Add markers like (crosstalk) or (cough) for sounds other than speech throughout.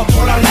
fort pour la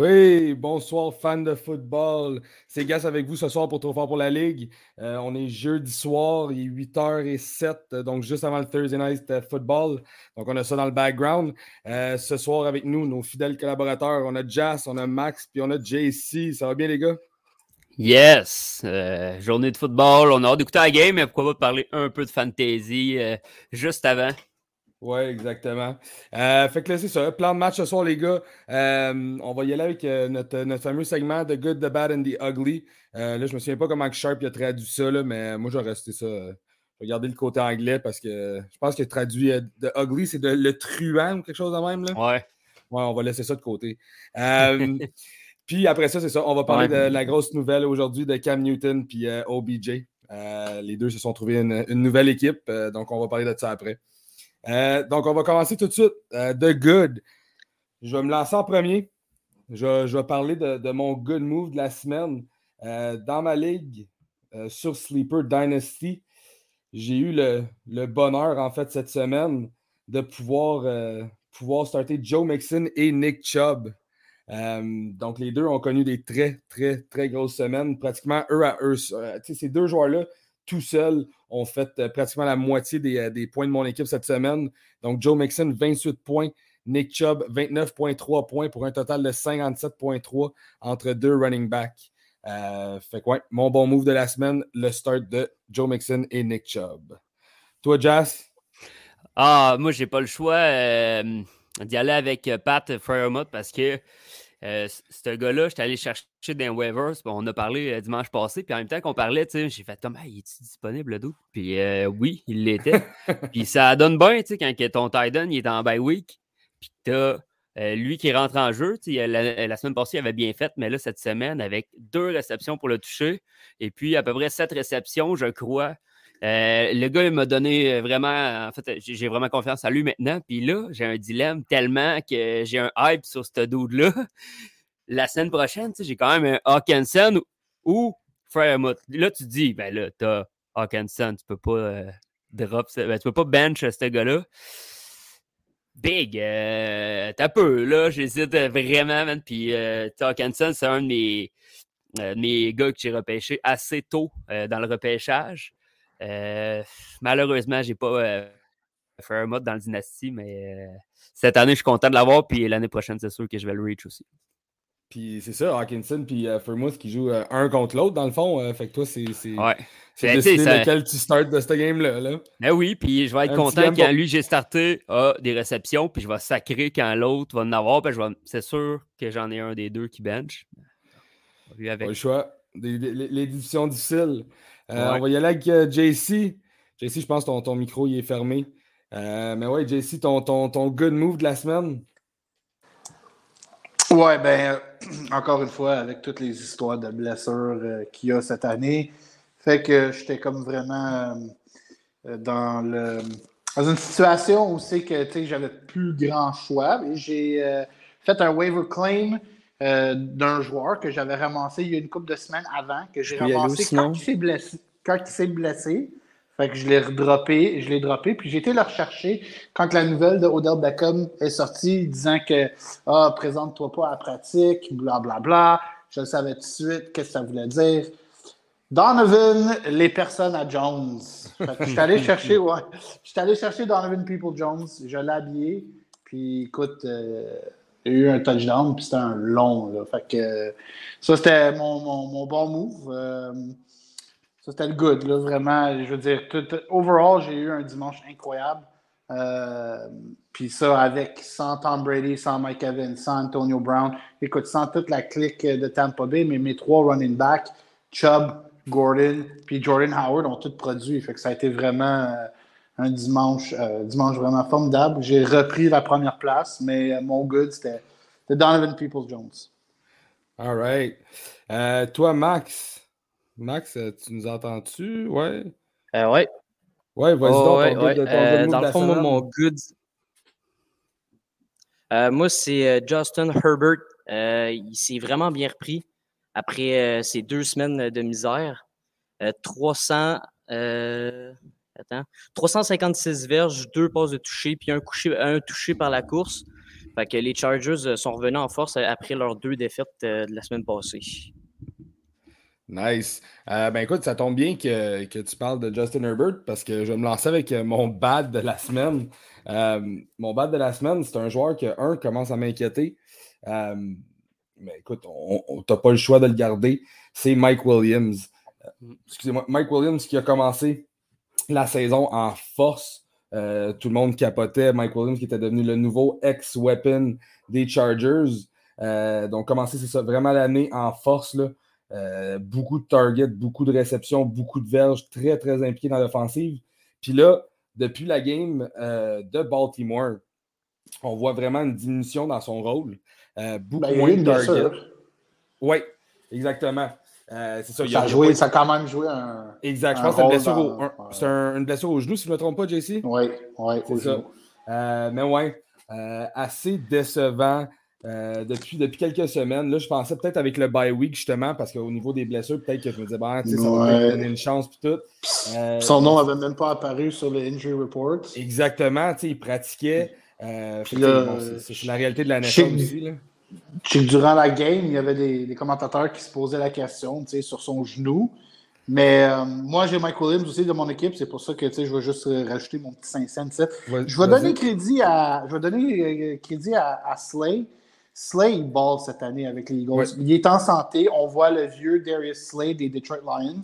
Oui, bonsoir fans de football. C'est Gas avec vous ce soir pour Trop fort pour la Ligue. Euh, on est jeudi soir, il est 8h07, donc juste avant le Thursday Night Football. Donc on a ça dans le background. Euh, ce soir avec nous, nos fidèles collaborateurs, on a Jas, on a Max, puis on a JC. Ça va bien les gars? Yes! Euh, journée de football, on a hâte d'écouter la game, mais pourquoi pas parler un peu de fantasy juste avant? Oui, exactement. Euh, fait que là, c'est ça. Plan de match ce soir, les gars. Euh, on va y aller avec euh, notre, notre, fameux segment The Good, The Bad and The Ugly. là, je me souviens pas comment Sharp a traduit ça, là, mais moi, j'ai resté ça. Je vais garder le côté anglais parce que je pense que traduit The Ugly, c'est le truand ou quelque chose de même. Là. Ouais. Ouais, on va laisser ça de côté. (laughs) puis après ça, c'est ça. On va parler de la grosse nouvelle aujourd'hui de Cam Newton puis OBJ. les deux se sont trouvés une, une nouvelle équipe, donc on va parler de ça après. Euh, donc, on va commencer tout de suite. Euh, The Good. Je vais me lancer en premier. Je, vais parler de, mon good move de la semaine. Euh, dans ma ligue sur Sleeper Dynasty, j'ai eu le, bonheur, en fait, cette semaine de pouvoir, pouvoir starter Joe Mixon et Nick Chubb. donc, les deux ont connu des très, très, très grosses semaines, pratiquement eux à eux. ces deux joueurs-là, tout seuls, ont fait euh, pratiquement la moitié euh, des, points de mon équipe cette semaine. Donc, Joe Mixon, 28 points. Nick Chubb, 29,3 points pour un total de 57,3 entre deux running backs. Euh, fait quoi, mon bon move de la semaine, le start de Joe Mixon et Nick Chubb. Toi, Jazz? Ah, moi, j'ai pas le choix d'y aller avec Pat Fairmouth parce que euh, ce gars-là, j'étais allé chercher dans waivers. on a parlé euh, dimanche passé. Puis en même temps qu'on parlait, j'ai fait comme, il est disponible le doute? Puis euh, oui, il l'était. (laughs) puis ça donne bien, tu sais, quand ton Titan il est en bye week. Puis t'as lui qui rentre en jeu. La, la, semaine passée, il avait bien fait, mais là, cette semaine, avec deux réceptions pour le toucher, et puis à peu près sept réceptions, je crois. Le gars, il m'a donné vraiment. En fait, j'ai vraiment confiance à lui maintenant. Puis là, j'ai un dilemme tellement que j'ai un hype sur ce dude-là. (laughs) La semaine prochaine, j'ai quand même un Hawkinson ou Fairmouth. Là, tu dis, ben là, t'as Hawkinson, tu peux pas euh, drop, ben, tu peux pas bench ce gars-là. Big, euh, t'as peu, là, j'hésite vraiment, man. Puis euh, Hawkinson, c'est un de mes, mes gars que j'ai repêché assez tôt dans le repêchage. Euh, malheureusement, j'ai pas euh, fait un mode dans le Dynasty, mais euh, cette année, je suis content de l'avoir. Puis l'année prochaine, c'est sûr que je vais le reach aussi. Puis c'est ça, Hawkinson puis Fermus qui jouent un contre l'autre, dans le fond. fait que toi, c'est. Ouais. C'est décidé ça... lequel tu startes de cette game-là. Là. Ben oui, puis je vais être content quand lui, j'ai starté a des réceptions, puis je vais sacrer quand l'autre va en avoir. Puis c'est sûr que j'en ai un des deux qui bench. Avec... Pas le choix. Les, divisions difficiles. Euh, on va y aller avec euh, JC. JC, je pense que ton, micro il est fermé. Euh, mais ouais, JC, ton, ton, ton good move de la semaine? Ouais, ben, (clears throat) encore une fois, avec toutes les histoires de blessures qu'il y a cette année, fait que j'étais comme vraiment dans le dans une situation où c'est que j'avais plus grand choix. J'ai fait un waiver claim euh, d'un joueur que j'avais ramassé il y a une couple de semaines avant, que j'ai ramassé quand il s'est blessé. Quand il s'est blessé. Fait que je l'ai redroppé, je l'ai droppé, puis j'ai été le rechercher quand la nouvelle de Odell Beckham est sortie, disant que Ah, présente-toi pas à la pratique, blablabla. Bla, bla. Je le savais tout de suite, qu'est-ce que ça voulait dire. Donovan, les personnes à Jones. je suis allé (laughs) chercher, ouais. Je suis allé chercher Donovan People Jones, je l'ai habillé, puis écoute, euh, il a eu un touchdown, puis c'était un long. Là. Fait que, ça, c'était mon, mon, bon move. Euh, ça, c'était le good, là, vraiment. Je veux dire, tout, overall, j'ai eu un dimanche incroyable. Euh, puis ça, avec sans Tom Brady, sans Mike Evans, sans Antonio Brown, écoute, sans toute la clique de Tampa Bay, mais mes trois running backs, Chubb, Gordon, puis Jordan Howard ont tous produit. Fait que ça a été vraiment un dimanche, euh, dimanche vraiment formidable. J'ai repris la première place, mais euh, mon good, c'était Donovan Peoples-Jones. All right. Euh, toi, Max, Max, tu nous entends-tu? Ouais. Euh, ouais. Ouais, vas-y oh, ouais, ouais. euh, Dans le fond, moi, mon good. Euh, moi, c'est Justin Herbert. il s'est vraiment bien repris après ces deux semaines de misère. 300. Attends, 356 verges, deux passes de toucher, puis un, touché par la course. Que les Chargers sont revenus en force après leurs deux défaites de la semaine passée. Nice. Euh, ben écoute, ça tombe bien que, tu parles de Justin Herbert parce que je vais me lancer avec euh, mon bad de la semaine. Euh, mon bad de la semaine, c'est un joueur que, un, commence à m'inquiéter. mais écoute, on n'a pas le choix de le garder. C'est Mike Williams. Excusez-moi, Mike Williams qui a commencé la saison en force. tout le monde capotait. Mike Williams qui était devenu le nouveau ex-weapon des Chargers. donc, commencer, c'est ça, vraiment l'année en force. Là. Euh, beaucoup de targets, beaucoup de réceptions, beaucoup de verges, très, très impliqué dans l'offensive. Puis là, depuis la game euh, de Baltimore, on voit vraiment une diminution dans son rôle. Euh, beaucoup ben, moins de targets. Oui, exactement. C'est ça, ça, a joué, ça a quand même joué un. Exact. Je pense que c'est une, blessure au genou, si je ne me trompe pas, JC. Oui, oui, c'est ça. mais ouais, assez décevant. Euh, depuis, depuis quelques semaines. Là, je pensais peut-être avec le bye week, justement, parce qu'au niveau des blessures, peut-être que je me disais, bah, ça va donner une chance, puis tout. Euh, Son nom n'avait même pas apparu sur le injury report. Exactement, il pratiquait. Euh, c'est la réalité de la naissance aussi. Là. Durant la game, il y avait des, des, commentateurs qui se posaient la question sur son genou. Mais moi, j'ai Mike Williams aussi de mon équipe. C'est pour ça que je vais juste rajouter mon petit 5 cents. je vais donner crédit à, je vais donner crédit à, à Slay Slay ball cette année avec les Eagles. Il est en santé. On voit le vieux Darius Slay des Detroit Lions.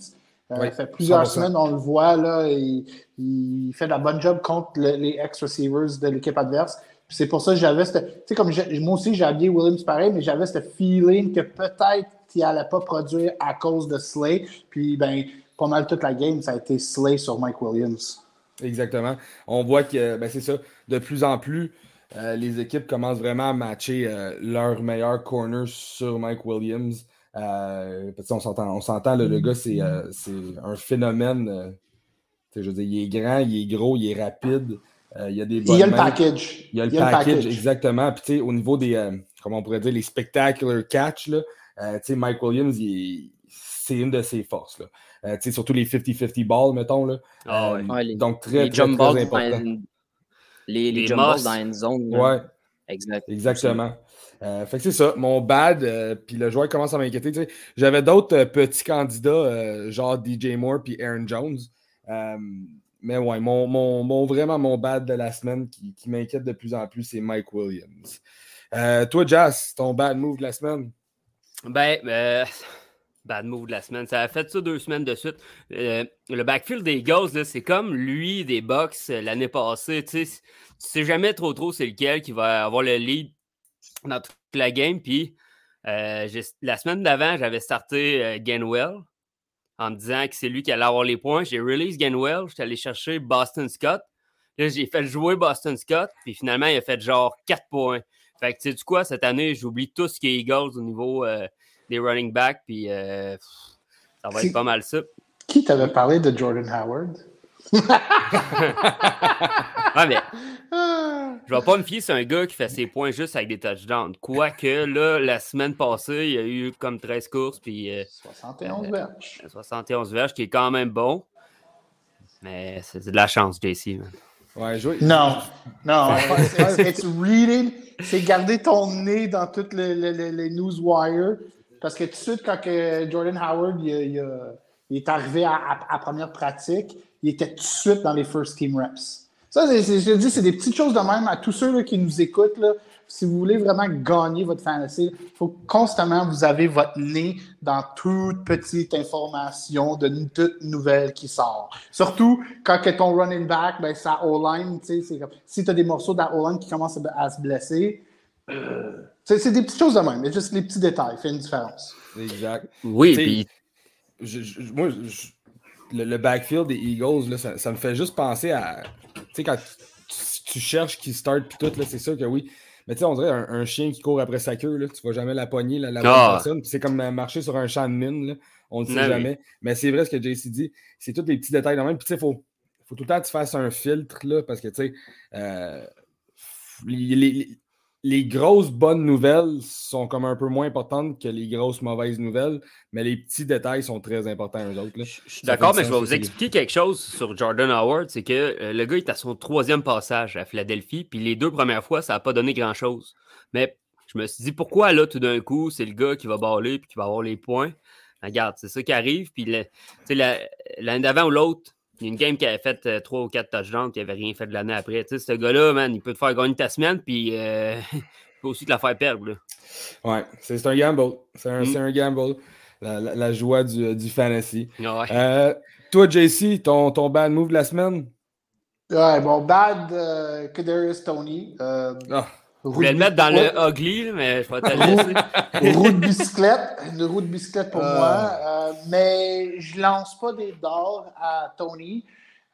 Euh, fait plusieurs semaines, on le voit. Là, il, il fait de la bonne job contre les ex-receivers de l'équipe adverse. C'est pour ça que j'avais Tu sais, comme moi aussi, j'ai habillé Williams pareil, mais j'avais ce feeling que peut-être qu'il n'allait pas produire à cause de Slay. Puis, ben, pas mal toute la game, ça a été Slay sur Mike Williams. Exactement. On voit que, ben, c'est ça, de plus en plus, euh, les équipes commencent vraiment à matcher euh, leur meilleur corner sur Mike Williams. Euh, on s'entend, on s'entend le gars, c'est, un phénomène. je veux dire, il est grand, il est gros, il est rapide. Il y a des Il y a le package. Il y a le, package, exactement. Puis, au niveau des, comment on pourrait dire, les spectacular catch, là, Mike Williams, c'est une de ses forces. Là. surtout les 50-50 balls, mettons. Là. Ah donc, très, très, très important. Les, les, dans une zone. Ouais. Exact. Exactement. Euh, fait que c'est ça, mon bad, euh, puis le joueur commence à m'inquiéter. J'avais d'autres euh, petits candidats, genre DJ Moore puis Aaron Jones. Mais ouais, mon, mon, vraiment mon bad de la semaine qui, qui m'inquiète de plus en plus, c'est Mike Williams. toi, Jazz, ton bad move de la semaine? Ben, bad move de la semaine. Ça a fait ça deux semaines de suite. Euh, le backfield des Ghosts, c'est comme lui des Bucks euh, l'année passée. Tu sais, jamais trop trop c'est lequel qui va avoir le lead dans toute la game. Puis euh, la semaine d'avant, j'avais starté Gainwell en me disant que c'est lui qui allait avoir les points. J'ai release Gainwell, j'étais allé chercher Boston Scott. Là, j'ai fait jouer Boston Scott, puis finalement, il a fait genre 4 points. Fait que tu sais, du quoi, cette année, j'oublie tout ce qui est Eagles au niveau des running backs, puis euh, ça va être pas mal ça. Qui t'avait parlé de Jordan Howard? (laughs) ouais, mais je vais pas me fier sur un gars qui fait ses points juste avec des touchdowns. Quoique, là, la semaine passée, il y a eu comme 13 courses. Puis, 71 euh, verges. 71 verges, qui est quand même bon. Mais c'est de la chance, JC. Ouais, jouer. Non, non. c'est reading, c'est garder ton nez dans toutes les, les, les newswires parce que tout de suite, quand Jordan Howard il, est arrivé à, à, première pratique, il était tout de suite dans les first team reps. Ça, je dis, c'est des petites choses de même à tous ceux qui nous écoutent. Là, si vous voulez vraiment gagner votre fantasy, il faut constamment vous avez votre nez dans toute petite information de toute nouvelle qui sort. Surtout quand que ton running back, ben, sa O-line, si tu as des morceaux de O-line qui commencent à, se blesser, euh, c'est des petites choses de même, mais juste les petits détails font une différence. Exact. Oui, puis. moi, le, backfield des Eagles, là, ça, me fait juste penser à. Tu sais, quand tu, cherches qui start puis tout, c'est sûr que oui. Mais tu sais, on dirait un, chien qui court après sa queue, là, tu vas jamais la poigner, la, la bonne ah. personne. C'est comme marcher sur un champ de mine. Là. On ne sait ben jamais. Mais c'est vrai ce que JC dit. C'est tous les petits détails dans même. Puis, tu sais, il faut, faut tout le temps que tu fasses un filtre, là, parce que, tu sais, euh, les, les grosses bonnes nouvelles sont comme un peu moins importantes que les grosses mauvaises nouvelles, mais les petits détails sont très importants eux autres. Je suis d'accord, mais je vais vous expliquer quelque chose sur Jordan Howard. C'est que euh, le gars est à son troisième passage à Philadelphie, puis les deux premières fois, ça n'a pas donné grand-chose. Mais je me suis dit, pourquoi là, tout d'un coup, c'est le gars qui va baller puis qui va avoir les points? Regarde, c'est ça qui arrive. Puis l'année d'avant ou l'autre, il y a une game qui avait fait euh, trois ou quatre touchdowns qui n'avait rien fait de l'année après. Tu sais, ce gars-là, man, il peut te faire gagner ta semaine, puis euh, (laughs) il peut aussi te la faire perdre. Là. Ouais, c'est un gamble. C'est un, mm. un, gamble. La, la, joie du, du fantasy. Ouais. Euh, toi, JC, ton, ton bad move de la semaine? Ouais, bon, bad euh, Kadarius Tony. Euh, ah. Je voulais le mettre dans le ugly, mais je vais te laisser. roue de (laughs) bicyclette, une roue de bicyclette pour ah. moi. Euh, mais je lance pas des dards à Tony.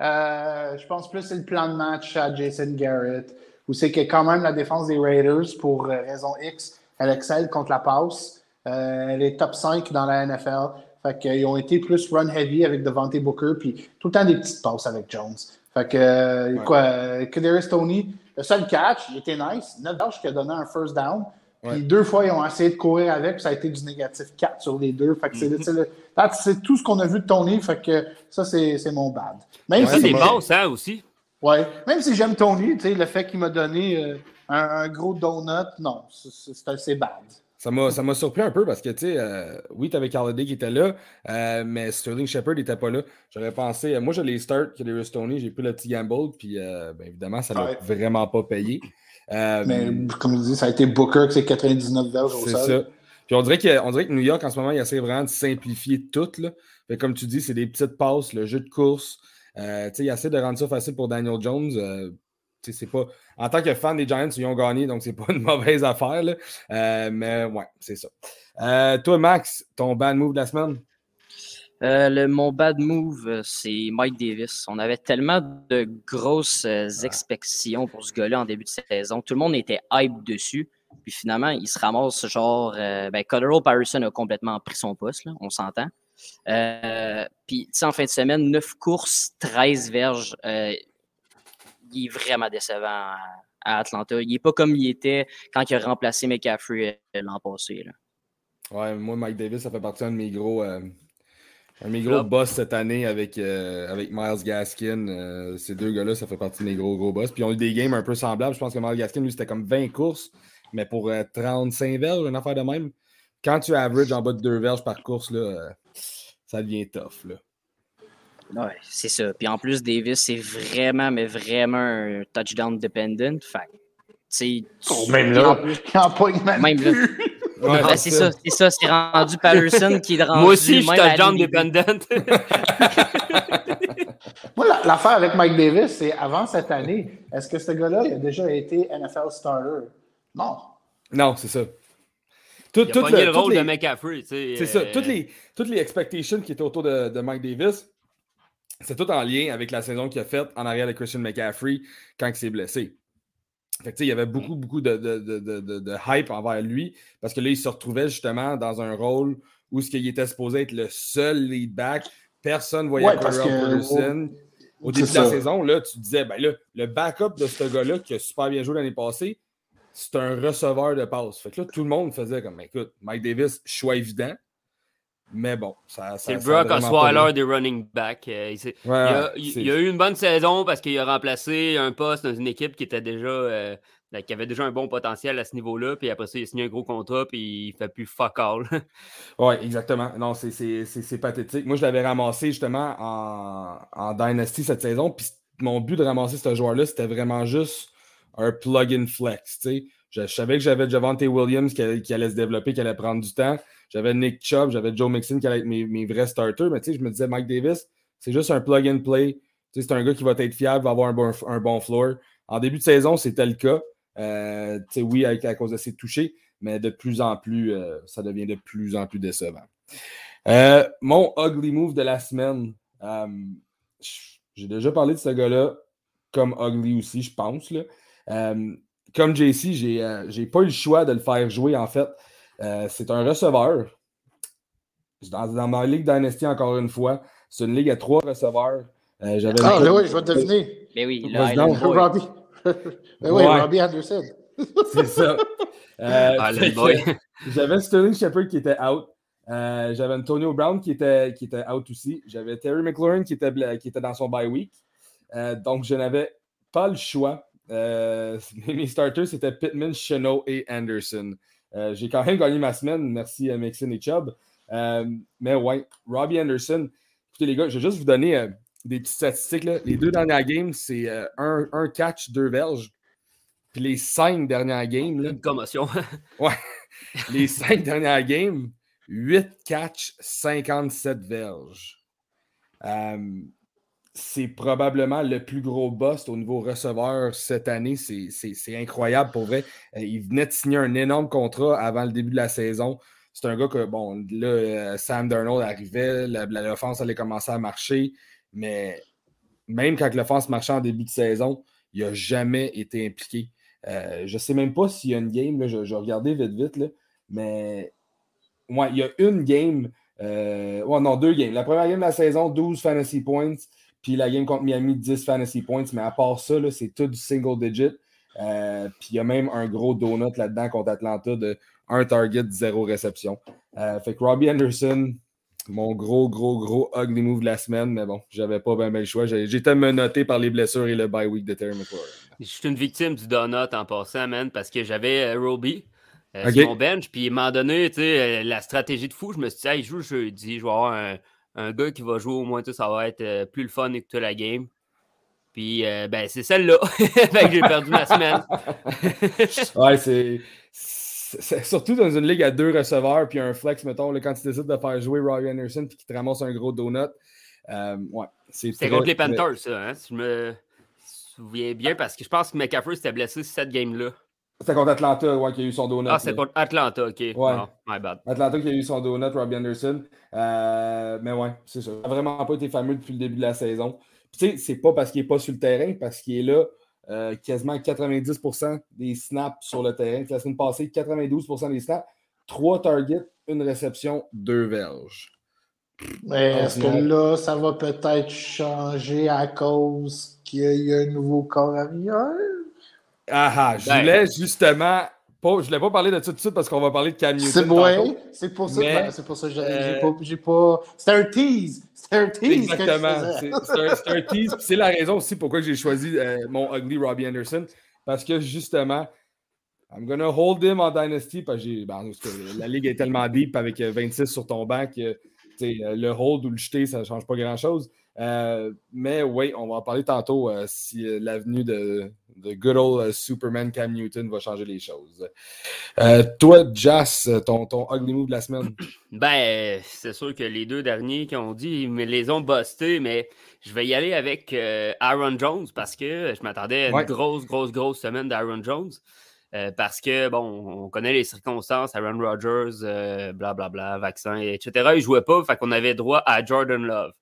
Euh, je pense plus c'est le plan de match à Jason Garrett, où c'est que quand même la défense des Raiders, pour euh, raison X, elle excelle contre la passe. elle est top 5 dans la NFL. Fait qu'ils ont été plus run heavy avec Devante Booker, puis tout le temps des petites passes avec Jones. Fait que, quoi, Kadarius Tony, le seul catch, il était nice. 9 qui a donné un first down. Puis deux fois, ils ont essayé de courir avec, puis ça a été du négatif 4 sur les deux. Fait que c'est tout ce qu'on a vu de Tony. Fait que ça, c'est mon bad. Même si c'est bon, ça aussi. Ouais. Même si j'aime Tony, le fait qu'il m'a donné euh, un, gros donut, non, c'est assez bad. Ça m'a surpris un peu parce que, tu sais, euh, oui, tu avais Carlody qui était là, euh, mais Sterling Shepard n'était pas là. J'aurais pensé, moi, je les start que les Tony, j'ai pris le petit gamble, puis euh, ben, évidemment, ça n'a vraiment pas payé. mais comme je dis, ça a été Booker qui c'est 99 verges au C'est ça. Puis on dirait, que, on dirait que New York, en ce moment, il essaie vraiment de simplifier tout. Là. Fait, comme tu dis, c'est des petites passes, le jeu de course. tu sais, il essaie de rendre ça facile pour Daniel Jones c'est pas. En tant que fan des Giants, ils ont gagné, donc c'est pas une (laughs) mauvaise affaire. Euh, mais ouais, c'est ça. Euh, toi, Max, ton bad move de la semaine? Euh, le, mon bad move, c'est Mike Davis. On avait tellement de grosses ah. expectations pour ce gars-là en début de saison. Tout le monde était hype dessus. Puis finalement, il se ramasse genre. ben, Colorado Patterson a complètement pris son poste, là, on s'entend. puis, tu sais, en fin de semaine, 9 courses, 13 verges il est vraiment décevant à, Atlanta. Il n'est pas comme il était quand il a remplacé McCaffrey euh, l'an passé. Là. Ouais, moi, Mike Davis, ça fait partie d'un de mes gros, euh, un de mes gros boss cette année avec, euh, avec Miles Gaskin. ces deux gars-là, ça fait partie de mes gros, gros boss. Puis ils ont eu des games un peu semblables. Je pense que Miles Gaskin, lui, c'était comme 20 courses, mais pour 35 verges, une affaire de même. Quand tu average en bas de 2 verges par course, là, ça devient tough. Là. Oui, c'est ça. Puis en plus, Davis, c'est vraiment, mais vraiment un touchdown dependent. Fait tu oh, même là, il en pogne même, même là. Ouais, ben, c'est ça, c'est ça, c'est rendu (laughs) Patterson qui est rendu. Moi aussi, je suis touchdown dependent. (laughs) Moi, l'affaire avec Mike Davis, c'est avant cette année, est-ce que ce gars-là a déjà été NFL starter? Non. Non, c'est ça. Tout, il a tout le, le rôle de McCaffrey. C'est ça. Euh, toutes les, toutes les expectations qui étaient autour de, de Mike Davis, c'est tout en lien avec la saison qu'il a faite en arrière de Christian McCaffrey quand il s'est blessé. Fait il y avait beaucoup, beaucoup de, de, hype envers lui parce que là, il se retrouvait justement dans un rôle où ce qu'il était supposé être le seul lead back. Personne ne voyait ouais, Peterson. Au, début de la saison, là, tu disais, ben là, le backup de ce gars-là qui a super bien joué l'année passée, c'est un receveur de passe. Fait que là, tout le monde faisait comme, écoute, Mike Davis, choix évident. Mais bon, ça. C'est le Brock Osweiler des running back. Euh, il, a, il, a, eu une bonne saison parce qu'il a remplacé un poste dans une équipe qui était déjà. Euh, ben, qui avait déjà un bon potentiel à ce niveau-là, puis après ça, il a signé un gros contrat, puis il fait plus fuck all. (laughs) oui, exactement. Non, c'est pathétique. Moi, je l'avais ramassé justement en, en, Dynasty cette saison, puis mon but de ramasser ce joueur-là, c'était vraiment juste un plug-in flex. Je, je, savais que j'avais Javante Williams qui, qui, allait se développer, qui allait prendre du temps. J'avais Nick Chubb, j'avais Joe Mixon qui allait être mes, vrais starters, mais tu sais, je me disais, Mike Davis, c'est juste un plug and play. Tu sais, c'est un gars qui va être fiable, va avoir un bon, un bon floor. En début de saison, c'était le cas. Euh, tu sais, oui, à, cause de ses touchés, mais de plus en plus, euh, ça devient de plus en plus décevant. Euh, mon ugly move de la semaine. J'ai déjà parlé de ce gars-là comme ugly aussi, je pense. Comme JC, j'ai n'ai pas eu le choix de le faire jouer, en fait. Euh, c'est un receveur. Dans, ma ligue Dynasty, encore une fois, c'est une ligue à trois receveurs. Euh, ah, ben oui, je vais te deviner. Mais oui, là, Robbie. (laughs) ben oui, Robbie Anderson. (laughs) c'est ça. Euh, ah, (laughs) j'avais Sterling Shepard qui était out. Euh, j'avais Antonio Brown qui était, qui était out aussi. J'avais Terry McLaurin qui était, qui était dans son bye week. donc, je n'avais pas le choix. mes starters, c'était Pittman, Chenot et Anderson. J'ai quand même gagné ma semaine. Merci à Mixon et Chubb. mais ouais, Robbie Anderson. Écoutez, les gars, je vais juste vous donner des petites statistiques. Les deux dernières games, c'est un, un, catch, deux verges. Puis les cinq dernières games. Là, Une commotion. (laughs) ouais. Les cinq dernières games, 8 catch, 57 verges. C'est probablement le plus gros bust au niveau receveur cette année. C'est incroyable pour vrai. Euh, il venait de signer un énorme contrat avant le début de la saison. C'est un gars que, bon, là, euh, Sam Darnold arrivait, l'offense allait commencer à marcher, mais même quand l'offense marchait en début de saison, il n'a jamais été impliqué. Euh, je ne sais même pas s'il y a une game, je, regarder vite vite, mais ouais, il y a une game, non, deux games. La première game de la saison, 12 fantasy points, puis la game contre Miami, 10 fantasy points, mais à part ça, c'est tout du single digit. Euh, puis il y a même un gros donut là-dedans contre Atlanta de un target, zéro réception. fait que Robbie Anderson, mon gros, gros, gros ugly move de la semaine, mais bon, j'avais pas bien le choix. J'étais menotté par les blessures et le bye week de Terry McLaurin. Je suis une victime du donut en passant, man, parce que j'avais euh, Roby euh, sur mon bench, puis il m'a donné, tu sais, euh, la stratégie de fou. Je me suis dit, hey, il joue jeudi, je vais avoir un, un, gars qui va jouer au moins, tout ça va être plus le fun que la game. Puis, ben, c'est celle-là. (laughs) j'ai perdu ma semaine. (laughs) ouais, c'est surtout dans une ligue à deux receveurs, puis un flex, mettons, quand tu décides de faire jouer Roy Anderson, puis qu'il te ramasse un gros donut. Euh, ouais, c'est contre les Panthers, ça, hein, si je me souviens bien, parce que je pense que McCaffrey s'était blessé cette game-là. C'était contre Atlanta, ouais, qui a eu son donut. Ah, c'est contre Atlanta, ok. Ouais. my bad. Atlanta qui a eu son donut, Robbie Anderson. Euh, mais ouais, c'est ça. Il n'a vraiment pas été fameux depuis le début de la saison. Tu sais, c'est pas parce qu'il n'est pas sur le terrain, parce qu'il est là euh, quasiment 90% des snaps sur le terrain. La semaine passée, 92% des snaps. Trois targets, une réception, deux verges. Mais est-ce que là, ça va peut-être changer à cause qu'il y a un nouveau corps arrière? Ah ah, je ben. voulais justement pas, je ne voulais pas parler de ça tout de suite parce qu'on va parler de Cam Newton. C'est ouais, c'est pour ça, c'est pour ça que j'ai euh, pas, pas... C'est un tease. C'est un tease. Exactement. C'est un, tease. C'est la raison aussi pourquoi j'ai choisi euh, mon ugly Robbie Anderson. Parce que justement, I'm gonna hold him en Dynasty parce que, ben, la ligue est tellement deep avec 26 euh, sur ton banc que le hold ou le jeter, ça ne change pas grand-chose. Euh, mais oui, on va en parler tantôt euh, si euh, l'avenue de, de, good old Superman Cam Newton va changer les choses. toi, Jas, ton, ton ugly move de la semaine? (clears throat) Ben, c'est sûr que les deux derniers qui ont dit, mais les ont bustés, mais je vais y aller avec Aaron Jones parce que je m'attendais à une grosse, grosse, grosse semaine d'Aaron Jones. parce que, bon, on connaît les circonstances, Aaron Rodgers, blablabla, bla, bla, vaccin, etc. Il jouait pas, fait qu'on avait droit à Jordan Love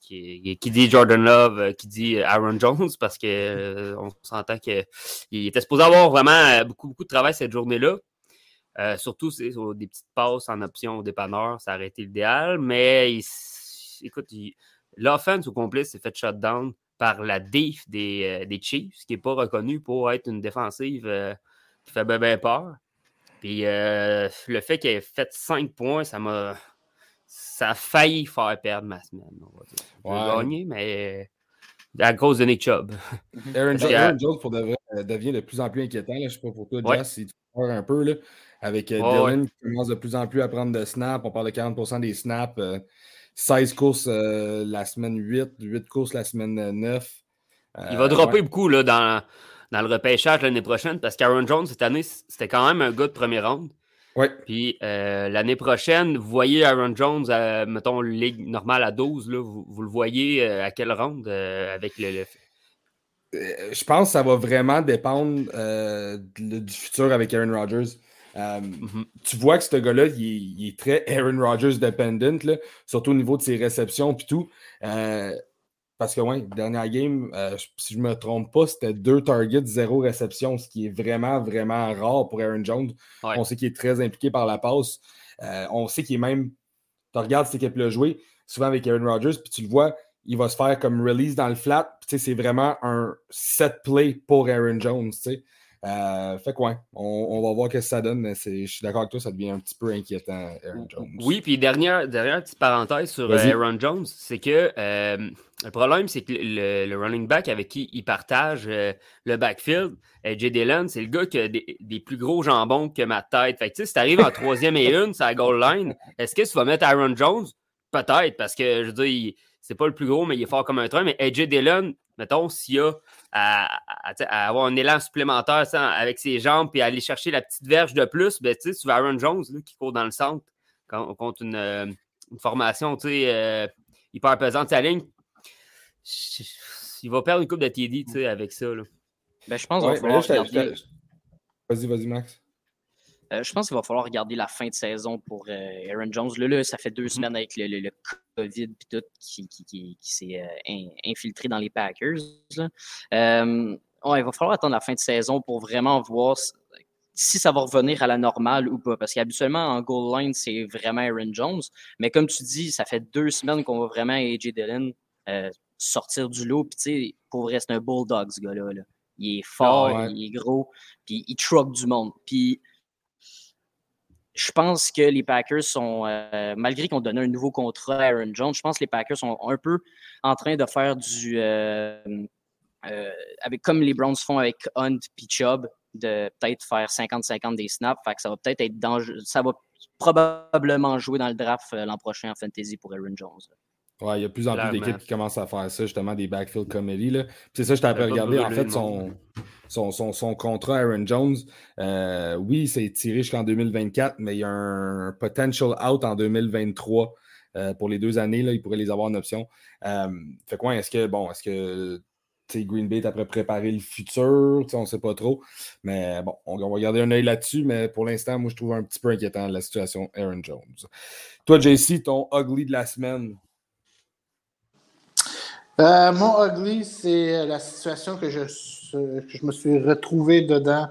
qui, qui, dit Jordan Love, euh, qui dit euh, Aaron Jones, parce qu'on (laughs) euh, on s'entend qu'il était supposé avoir vraiment beaucoup, beaucoup de travail cette journée-là. surtout sur des petites passes en option au dépanneur, ça aurait été l'idéal. Mais écoute, l'offense au complet s'est fait shutdown par la def des, des Chiefs, qui n'est pas reconnu pour être une défensive qui fait bien, peur. Puis le fait qu'il ait fait 5 points, ça m'a ça a failli faire perdre ma semaine. On va dire. gagné, mais à cause de Nick Chubb. Aaron, Jones, pour de euh, devient de plus en plus inquiétant. Là. Je ne sais pas pour toi, Jess, si tu peur un peu. Là, avec euh, Dylan qui commence de plus en plus à prendre de snaps. On parle de 40% des snaps. 16 euh, courses la semaine 8, 8 courses la semaine 9. Il va dropper beaucoup là, dans, dans le repêchage l'année prochaine parce qu'Aaron Jones, cette année, c'était quand même un gars de première ronde. Oui. Puis euh, l'année prochaine, vous voyez Aaron Jones, mettons, ligue normale à 12, là, vous, le voyez euh, à quelle ronde euh, avec le, Je pense que ça va vraiment dépendre du futur avec Aaron Rodgers. Mm-hmm. Tu vois que ce gars-là, il, est très Aaron Rodgers dependent, surtout au niveau de ses réceptions et tout. Parce que, oui, dernière game, euh, si je ne me trompe pas, c'était deux targets, zéro réception, ce qui est vraiment, vraiment rare pour Aaron Jones. On sait qu'il est très impliqué par la passe. on sait qu'il est même. Tu regardes cette équipe-là jouer, souvent avec Aaron Rodgers, puis tu le vois, il va se faire comme release dans le flat. C'est vraiment un set play pour Aaron Jones. Euh, fait quoi, on, va voir ce que ça donne, mais je suis d'accord avec toi, ça devient un petit peu inquiétant, Aaron Jones. Oui, puis dernière, dernière petite parenthèse sur euh, Aaron Jones, c'est que euh, le problème, c'est que le, running back avec qui il partage le backfield, Jay Dillon, c'est le gars qui a des, plus gros jambons que ma tête. Fait que si tu arrives en troisième et une, c'est la goal line, est-ce que tu vas mettre Aaron Jones? Peut-être, parce que je veux dire, c'est pas le plus gros, mais il est fort comme un train. Mais AJ Dillon, mettons, s'il y a à, avoir un élan supplémentaire avec ses jambes et aller chercher la petite verge de plus, ben, tu vas Aaron Jones qui court dans le centre contre euh, une, formation euh, hyper pesante. Sa ligne, il va perdre une coupe de TD avec ça. Ben, je pense qu'il va falloir. Vas-y, vas-y, Max. Euh, je pense qu'il va falloir regarder la fin de saison pour euh, Aaron Jones. Là, ça fait deux mhm. semaines avec le, COVID et tout qui, s'est euh, infiltré dans les Packers. il va falloir attendre la fin de saison pour vraiment voir si ça va revenir à la normale ou pas. Parce qu'habituellement, en goal line, c'est vraiment Aaron Jones. Mais comme tu dis, ça fait deux semaines qu'on voit vraiment AJ Dillon sortir du lot. Puis, pour vrai, c'est un bulldog, ce gars-là. Il est fort, ah il est gros, puis il truck du monde. Puis, je pense que les Packers sont, euh, malgré qu'on donne un nouveau contrat à Aaron Jones, je pense que les Packers sont un peu en train de faire du. Euh, euh, avec, comme les Browns font avec Hunt et Chubb, de peut-être faire 50-50 des snaps. Fait que ça va peut-être être, dangereux. Ça va probablement jouer dans le draft l'an prochain en fantasy pour Aaron Jones. Ouais, il y a de plus en plus d'équipes qui commencent à faire ça, justement, des backfield comedy. C'est ça, je t'avais regardé. En fait, son, son, son, contrat Aaron Jones, euh, oui, c'est tiré jusqu'en 2024, mais il y a un potential out en 2023 euh, pour les deux années. Là, il pourrait les avoir en option. Euh, fait quoi, est-ce que, bon, est-ce que Green Bay est après préparer le futur? On ne sait pas trop. Mais bon, on, va garder un œil là-dessus. Mais pour l'instant, moi, je trouve un petit peu inquiétant la situation Aaron Jones. Toi, JC, ton ugly de la semaine? Euh, mon ugly, c'est la situation que je, me suis retrouvé dedans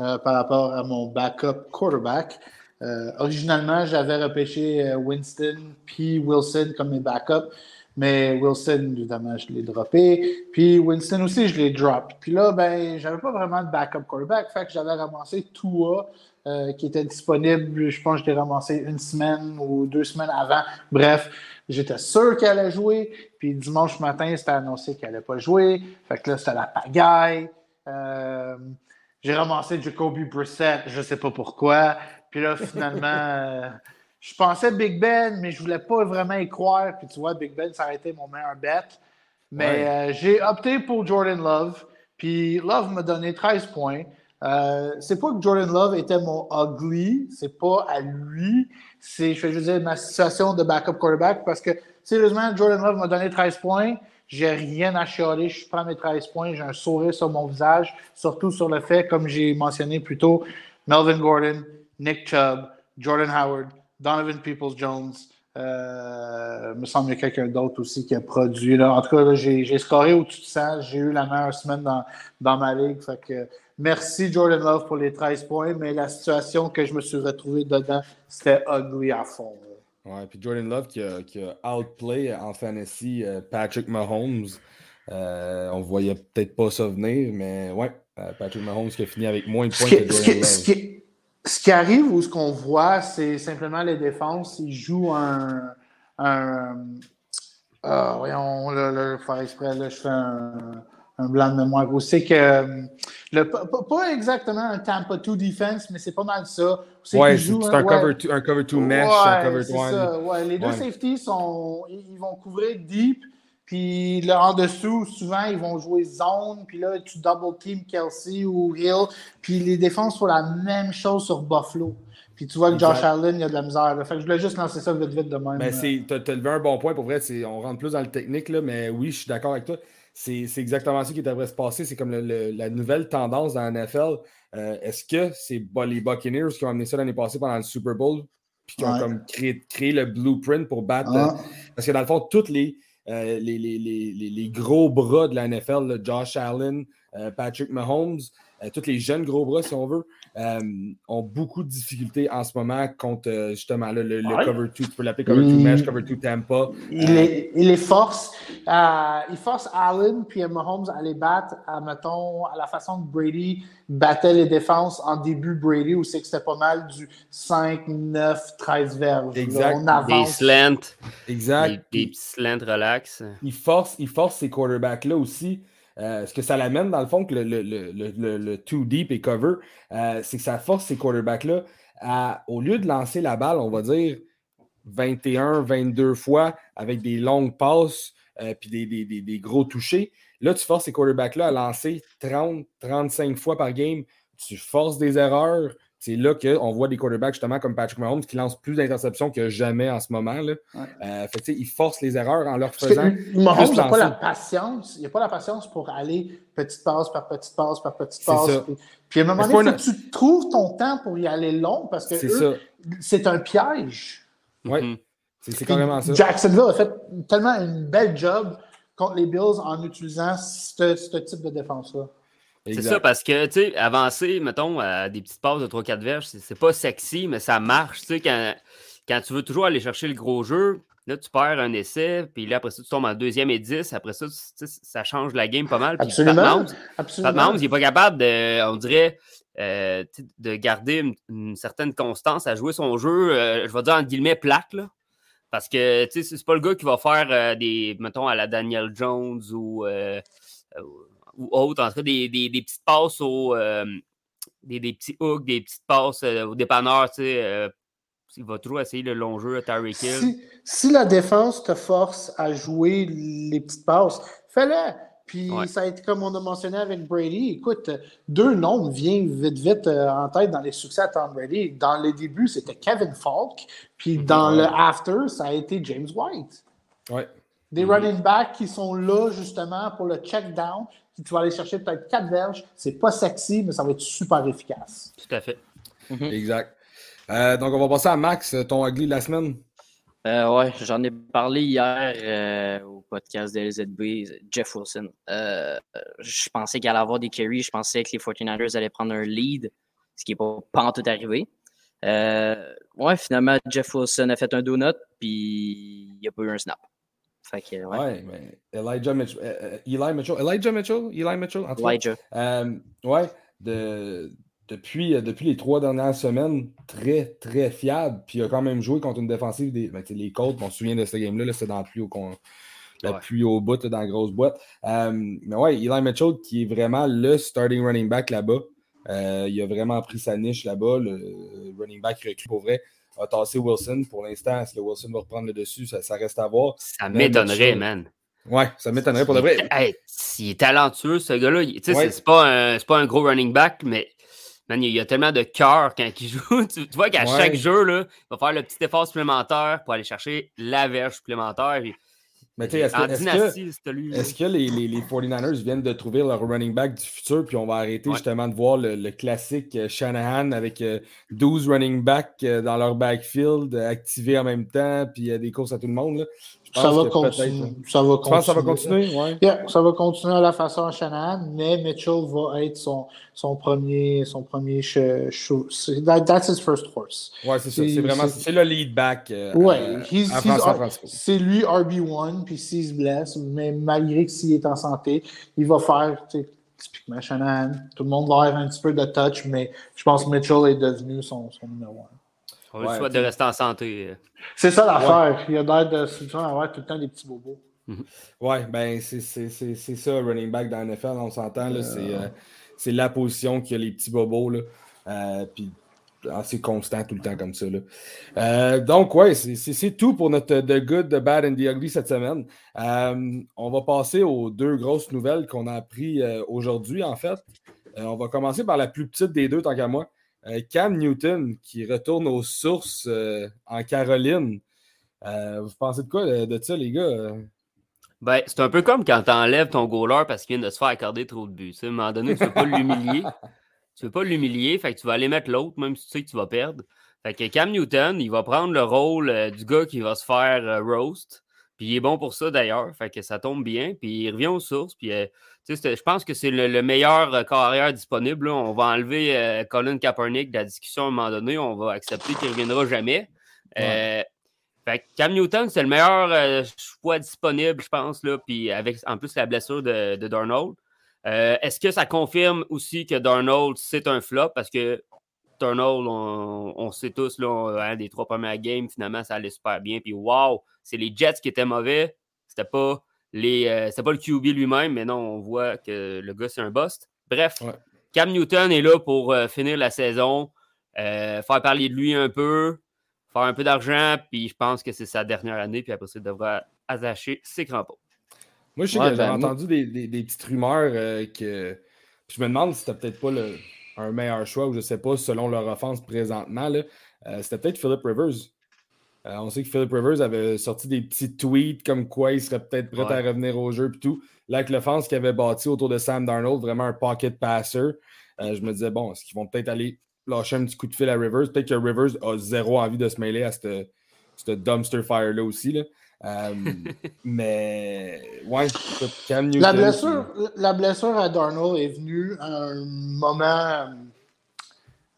euh, par rapport à mon backup quarterback. Euh, originalement, j'avais repêché Winston puis Wilson comme mes backups, mais Wilson, évidemment, je l'ai droppé. Puis Winston aussi, je l'ai drop. Puis là, ben, j'avais pas vraiment de backup quarterback, fait que j'avais ramassé Tua. qui était disponible, je pense que je l'ai ramassé une semaine ou deux semaines avant. Bref, J'étais sûr qu'elle allait jouer. Puis dimanche matin, c'était annoncé qu'elle n'allait pas jouer. Fait que là, c'était la pagaille. Euh, j'ai ramassé Jacoby Brissett, je ne sais pas pourquoi. Puis là, finalement, (laughs) euh, je pensais Big Ben, mais je ne voulais pas vraiment y croire. Puis tu vois, Big Ben, ça a été mon meilleur bet. Mais euh, j'ai opté pour Jordan Love. Puis Love m'a donné 13 points. Euh, c'est pas que Jordan Love était mon ugly, c'est pas à lui, c'est, je vais juste dire, ma situation de backup quarterback parce que, sérieusement, Jordan Love m'a donné 13 points, j'ai rien à chialer, je prends mes 13 points, j'ai un sourire sur mon visage, surtout sur le fait, comme j'ai mentionné plus tôt, Melvin Gordon, Nick Chubb, Jordan Howard, Donovan Peoples-Jones, euh, me semble qu'il y a quelqu'un d'autre aussi qui a produit. Là. En tout cas, j'ai, scoré au-dessus de ça. J'ai eu la meilleure semaine dans, dans ma ligue. Fait que Merci Jordan Love pour les 13 points, mais la situation que je me suis retrouvé dedans, c'était ugly à fond. Ouais, puis Jordan Love qui a, qui a outplay en fantasy euh, Patrick Mahomes. Euh, on voyait peut-être pas ça venir, mais ouais, euh, Patrick Mahomes qui a fini avec moins de points que Jordan Love. Ce qui, arrive ou ce qu'on voit, c'est simplement les défenses. Ils jouent un. un ah, voyons, là, là, faire exprès, là, je fais un un blanc de mémoire. C'est que, euh, le, pas, exactement un Tampa 2 defense, mais c'est pas mal ça. Ouais, c'est un, cover two, un cover 2 mesh, un cover 2 ouais, Les deux safeties, sont, ils vont couvrir deep, puis là, en dessous, souvent, ils vont jouer zone, puis là, tu double team Kelsey ou Hill, puis les défenses font la même chose sur Buffalo. Puis tu vois que Josh Allen, il y a de la misère. Fait que je voulais juste lancer ça vite vite de même. Ben, tu as, levé un bon point. Pour vrai, on rentre plus dans le technique, là, mais oui, je suis d'accord avec toi c'est exactement ça qui devrait se passer. C'est comme la nouvelle tendance dans la NFL. Euh, est-ce que c'est les Buccaneers qui ont amené ça l'année passée pendant le Super Bowl, puis qui ont comme créé, le blueprint pour battre? Ah. parce que dans le fond, tous les, euh, les, les, gros bras de la NFL, Josh Allen, euh, Patrick Mahomes, tous les jeunes gros bras, si on veut, ont beaucoup de difficultés en ce moment contre justement le, cover 2. Tu peux l'appeler cover 2 mesh, cover 2 Tampa. Il, les, il les force. il force Allen puis Mahomes à les battre, à, mettons, à la façon que Brady battait les défenses en début Brady, où c'est que c'était pas mal du 5, 9, 13 verges. Exact. on avance. Des slants. Exact. Des, slants relax. Il force, il force ces quarterbacks-là aussi. Euh, ce que ça l'amène, dans le fond, que le, le, le, le, too deep et cover, euh, c'est que ça force ces quarterbacks-là à, au lieu de lancer la balle, on va dire 21, 22 fois avec des longues passes euh, puis des, des, des, gros touchés, Là, tu forces ces quarterbacks-là à lancer 30, 35 fois par game. Tu forces des erreurs. C'est là qu'on voit des quarterbacks, justement, comme Patrick Mahomes, qui lancent plus d'interceptions que jamais en ce moment. Là. Euh, fait, ils forcent les erreurs en leur faisant. Mahomes n'a pas la patience. Il n'a pas la patience pour aller petite passe par petite passe par petite passe. Puis, à un moment donné, tu trouves ton temps pour y aller long parce que c'est un piège. Oui, mm-hmm. c'est carrément ça. Jacksonville a fait tellement une belle job contre les Bills en utilisant ce, type de défense-là. C'est ça, parce que, tu sais, avancer, mettons, à des petites passes de 3-4 verges, c'est pas sexy, mais ça marche. Tu sais, quand, quand tu veux toujours aller chercher le gros jeu, là, tu perds un essai, puis là, après ça, tu tombes en deuxième et 10. Après ça, ça change la game pas mal. Absolument. Pat il n'est pas capable de, on dirait, euh, de garder une, certaine constance à jouer son jeu, euh, je vais dire en guillemets, plaque, là. Parce que, tu sais, c'est pas le gars qui va faire euh, des, mettons, à la Daniel Jones ou, euh, ou autre, en tout cas, des, des, des petites passes au. Euh, des, des, petits hooks, des petites passes au dépanneur, tu sais. il va toujours essayer le long jeu à Tyreek Hill. Si, si, la défense te force à jouer les petites passes, fais-le. Puis ça a été comme on a mentionné avec Brady. Écoute, deux noms viennent vite, vite euh, en tête dans les succès à Tom Brady. Dans les débuts, c'était Kevin Falk. Puis mhm. dans le after, ça a été James White. Ouais. Des running backs qui sont là justement pour le check down. Tu vas aller chercher peut-être quatre verges. C'est pas sexy, mais ça va être super efficace. Tout à fait. Mhm. Exact. Euh, donc, on va passer à Max, ton ugly de la semaine. Euh, ouais, j'en ai parlé hier euh, au podcast de LZB, Jeff Wilson. Euh, je pensais qu'il allait avoir des carries, je pensais que les 49ers allaient prendre un lead, ce qui n'est pas, pas en tout arrivé. Euh, ouais, finalement, Jeff Wilson a fait un donut, puis il n'y a pas eu un snap. Fait que, ouais. ouais mais Elijah Mitchell, euh, Eli Mitchell, Elijah Mitchell, Eli Mitchell, en tout Elijah. ouais, de depuis, euh, depuis les trois dernières semaines, très, très fiable. Puis il a quand même joué contre une défensive des. Ben, les Colts, on se souvient de ce game-là, c'est dans le plus haut, la plus haut bout, dans la grosse boîte. Euh, mais ouais, Eli Mitchell, qui est vraiment le starting running back là-bas. Euh, il a vraiment pris sa niche là-bas. Le running back recul pour vrai a tassé Wilson. Pour l'instant, est-ce que Wilson va reprendre le dessus? Ça, reste à voir. Ça m'étonnerait, man. Ouais, ça m'étonnerait pour de vrai. Hey, il est talentueux, ce gars-là. Ouais. C'est pas, pas, un gros running back, mais il y a tellement de cœur quand il joue. (laughs) tu, vois qu'à chaque jeu, là, il va faire le petit effort supplémentaire pour aller chercher la verge supplémentaire. Mais tu est-ce que, est-ce que, les, les, les, 49ers viennent de trouver leur running back du futur, puis on va arrêter justement de voir le, classique euh, Shanahan avec 12 euh, running backs euh, dans leur backfield activés en même temps, puis il y a des courses à tout le monde. Là? Ça va, continuer. ça va continuer. ça va continuer? Ouais. ça va continuer à la façon Shanahan, mais Mitchell va être son, son premier, son premier That's his first horse. Ouais, c'est ça. C'est vraiment c'est le lead back. Euh, ouais, c'est lui RB1, puis s'il se blesse, mais malgré que s'il est en santé, il va faire typiquement Shanahan. Tout le monde va avoir un petit peu de touch, mais je pense que Mitchell est devenu son, son numéro 1. On ouais, de rester en santé. Euh. C'est ça l'affaire. Il y a l'air de avoir tout le temps des petits bobos. Mhm. Ouais, ben c'est ça, running back dans la NFL, on s'entend. Euh... C'est euh, la position qui a les petits bobos. Là. Euh, puis assez constant tout le temps comme ça. Là. Euh, donc, ouais, c'est tout pour notre The Good, The Bad and The Ugly cette semaine. on va passer aux deux grosses nouvelles qu'on a appris aujourd'hui, en fait. on va commencer par la plus petite des deux, tant qu'à moi. Euh, Cam Newton qui retourne aux sources euh, en Caroline. Euh, vous pensez de quoi de, ça, les gars? Ben, c'est un peu comme quand tu enlèves ton goaler parce qu'il vient de se faire accorder trop de buts. À un moment donné, tu ne veux pas l'humilier. (laughs) Tu ne veux pas l'humilier, fait que tu vas aller mettre l'autre, même si tu sais que tu vas perdre. Fait que Cam Newton, il va prendre le rôle du gars qui va se faire roast, Puis il est bon pour ça d'ailleurs. Fait que ça tombe bien. Puis il revient aux sources. Puis euh, je pense que c'est le, meilleur euh, carrière disponible. On va enlever euh, Colin Kaepernick de la discussion à un moment donné. On va accepter qu'il ne reviendra jamais. fait que Cam Newton, c'est le meilleur choix disponible, je pense. Là, puis avec en plus la blessure de, de Darnold. Est-ce que ça confirme aussi que Darnold, c'est un flop? Parce que Darnold, on, sait tous, là, hein, des trois premières games, finalement, ça allait super bien. Puis, wow, c'est les Jets qui étaient mauvais. C'était pas, les, euh, pas le QB lui-même, mais non, on voit que le gars, c'est un bust. Bref, Cam Newton est là pour euh, finir la saison, euh, faire parler de lui un peu, faire un peu d'argent, puis je pense que c'est sa dernière année, puis après ça, il devra attacher ses crampons. Moi, je sais que j'ai ben, entendu des, des, petites rumeurs que. je me demande si c'était peut-être pas le, un meilleur choix, ou je ne sais pas, selon leur offense présentement. c'était peut-être Philip Rivers. Euh, on sait que Philip Rivers avait sorti des petits tweets comme quoi il serait peut-être prêt à revenir au jeu et tout. Là, avec l'offense qu'il avait bâti autour de Sam Darnold, vraiment un pocket passer, euh, je me disais, bon, est-ce qu'ils vont peut-être aller lâcher un petit coup de fil à Rivers? Peut-être que Rivers a zéro envie de se mêler à ce dumpster fire-là aussi. Là. Euh, (laughs) mais, ouais, Cam Newton, la blessure, la blessure à Darnold est venue à un moment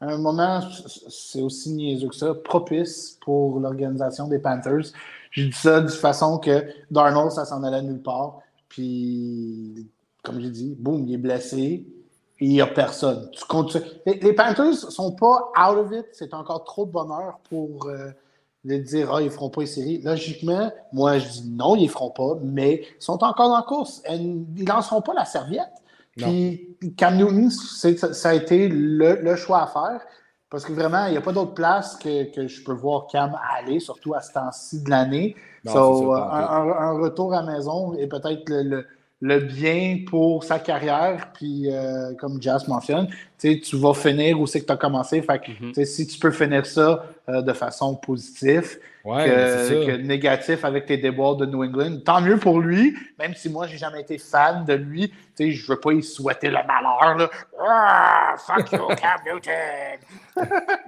un moment, c'est aussi niaiseux que ça, propice pour l'organisation des Panthers. J'ai dit ça de façon que Darnold, ça s'en allait nulle part. Puis, comme j'ai dit, boum, il est blessé et il n'y a personne. Les, Panthers ne sont pas out of it. C'est encore trop de bonheur pour euh, dire Ah, ils ne feront pas les séries. Logiquement, moi, je dis non, ils ne feront pas, mais ils sont encore en course. ils ne lanceront pas la serviette. Puis Cam Newton, ça a été le, choix à faire. Parce que vraiment, il n'y a pas d'autre place que, que, je peux voir Cam aller, surtout à ce temps-ci de l'année. So, un, retour à la maison est peut-être le, le bien pour sa carrière. Puis, euh, comme Jazz mentionne, tu vas finir où c'est que tu as commencé. Fait que. Si tu peux finir ça euh, de façon positive que, négatif avec tes déboires de New England, tant mieux pour lui, même si moi, j'ai jamais été fan de lui. Je ne veux pas y souhaiter le malheur. Là. Ah, fuck you, (laughs) Cam Newton!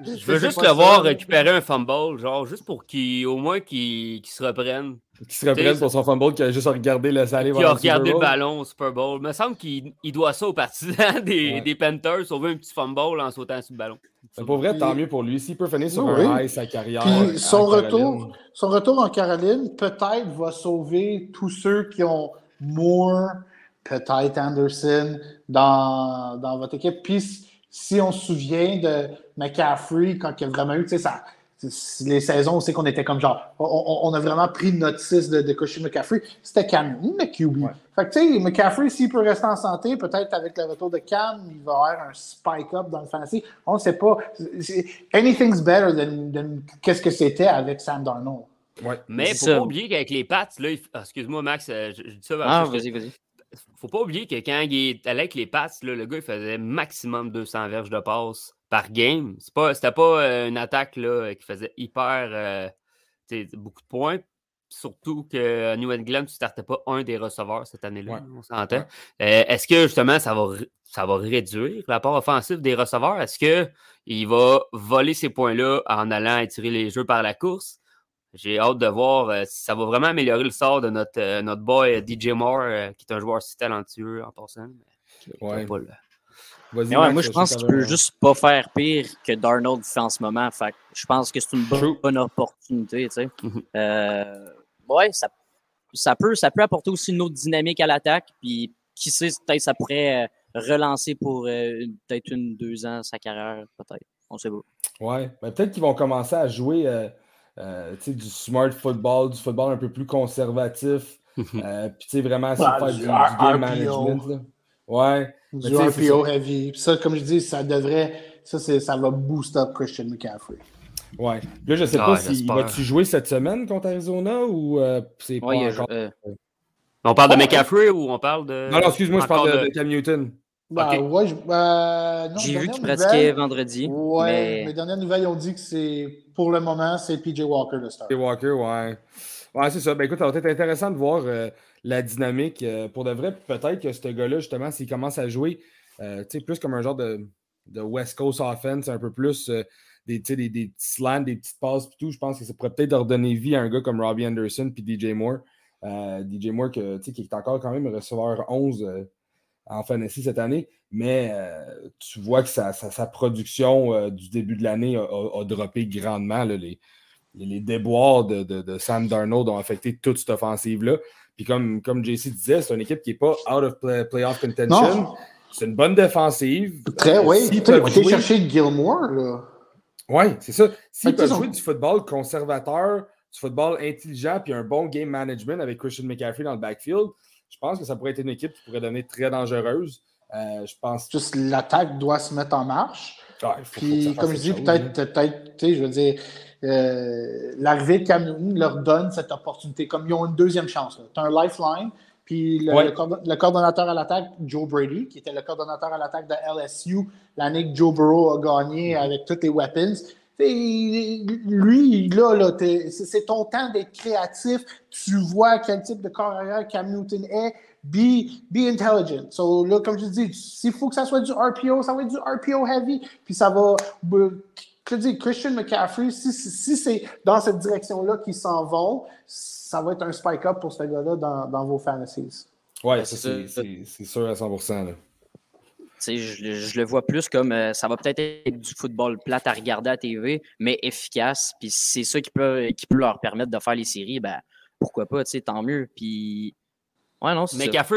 Je veux juste le voir récupérer un fumble, genre, juste pour qu'il, au moins qu'il se reprenne. Qui se reprenne pour son fumble, qui a juste regardé le salé Qui a regardé le ballon au Super Bowl. Il me semble qu'il doit ça aux partisans (laughs) des, des Panthers, sauver un petit fumble en sautant sur le ballon. Pour vrai, tant mieux pour lui. S'il peut finir sur un high sa carrière. son, retour, son retour en Caroline, peut-être va sauver tous ceux qui ont Moore, peut-être Anderson dans, dans votre équipe. Puis si on se souvient de McCaffrey, quand il a vraiment eu, tu sais, ça les saisons, on sait qu'on était comme genre, on, a vraiment pris notice de, de Cushing McCaffrey. C'était Cam, McCuby. Fait que, tu sais, McCaffrey, s'il peut rester en santé, peut-être avec le retour de Cam, il va avoir un spike-up dans le fantasy. On ne sait pas. Anything's better than, qu'est-ce que c'était avec Sam Darnold. Ouais. Mais faut pas oublier qu'avec les Pats, là, ah, excuse-moi, Max, euh, je, dis ça. Ah, vas-y, vas-y. Faut pas oublier que quand il est allé avec les Pats, le gars, il faisait maximum 200 verges de passe par game. C'était pas, euh, une attaque là, qui faisait hyper euh, beaucoup de points. Surtout que New England, tu ne startais pas un des receveurs cette année-là, on s'entend. Euh, est-ce que justement ça va, ça va réduire l'apport offensif des receveurs? Est-ce qu'il va voler ces points-là en allant étirer les jeux par la course? J'ai hâte de voir si ça va vraiment améliorer le sort de notre, notre boy DJ Moore, qui est un joueur si talentueux en passant. ouais moi, je pense qu'il peut juste pas faire pire que Darnold fait en ce moment. Fait je pense que c'est une bonne, opportunité. Mhm. Euh, ouais, ça, ça, peut, ça peut apporter aussi une autre dynamique à l'attaque. Puis, qui sait, peut-être ça pourrait euh, relancer pour euh, peut-être une, deux ans sa carrière, peut-être. On sait pas. Ouais, mais peut-être qu'ils vont commencer à jouer du smart football, du football un peu plus conservatif. Mhm. puis, tu sais, vraiment, essayer faire du, du, game management. Ouais. Du RPO heavy. ça, comme je dis, ça devrait. Ça, ça va booster up Christian McCaffrey. Ouais. Là, je sais pas si va-tu jouer cette semaine contre Arizona ou euh, c'est pas encore... Euh, on parle de McCaffrey ou on parle de. Non, non, excuse-moi, je parle de, Cam Newton. Bah, ouais, euh, J'ai vu qu'il pratiquait vendredi. Ouais, mais... les dernières nouvelles ont dit que c'est pour le moment, c'est PJ Walker le star. PJ Walker, ouais. Ouais, c'est ça. Ben écoute, ça va être intéressant de voir la dynamique. Euh, pour de vrai, peut-être que ce gars-là, justement, s'il commence à jouer euh, plus comme un genre de, West Coast offense, un peu plus euh, des, des, des, petits slants, des petites passes et tout, je pense que ça pourrait peut-être redonner vie à un gars comme Robbie Anderson puis DJ Moore. DJ Moore, qui est encore quand même receveur 11 en fantasy cette année, mais tu vois que sa, production du début de l'année a, droppé grandement. les, les, déboires de, Sam Darnold ont affecté toute cette offensive-là. Puis comme, comme JC disait, c'est une équipe qui n'est pas out of playoff contention. C'est une bonne défensive. Très, euh, oui. Ils ont été chercher Gilmore, là. Oui, c'est ça. S'ils peuvent jouer du football conservateur, du football intelligent, puis un bon game management avec Christian McCaffrey dans le backfield, je pense que ça pourrait être une équipe qui pourrait devenir très dangereuse. Euh, je pense. Juste l'attaque doit se mettre en marche. Puis, comme je dis, peut-être, peut-être, tu sais, je veux dire, euh, l'arrivée de Cam Newton leur donne cette opportunité. Comme ils ont une deuxième chance. Tu as un lifeline, puis le, coordonnateur à l'attaque, Joe Brady, qui était le coordonnateur à l'attaque de LSU l'année que Joe Burrow a gagné mm-hmm. avec toutes les weapons. lui, là, là c'est ton temps d'être créatif. Tu vois quel type de carrière Cam Newton est. Be, be intelligent. So, là, comme je dis, s'il faut que ça soit du RPO, ça va être du RPO heavy. Puis ça va je dis, Christian McCaffrey, si, c'est dans cette direction-là qu'ils s'en vont, ça va être un spike-up pour ce gars-là dans, vos fantasies. Oui, c'est sûr à 100%. Je, je, le vois plus comme euh, ça va peut-être être du football plat à regarder à TV, mais efficace. Puis c'est ça qui peut, qui peut leur permettre de faire les séries, ben pourquoi pas, tant mieux. Puis. Ouais, non,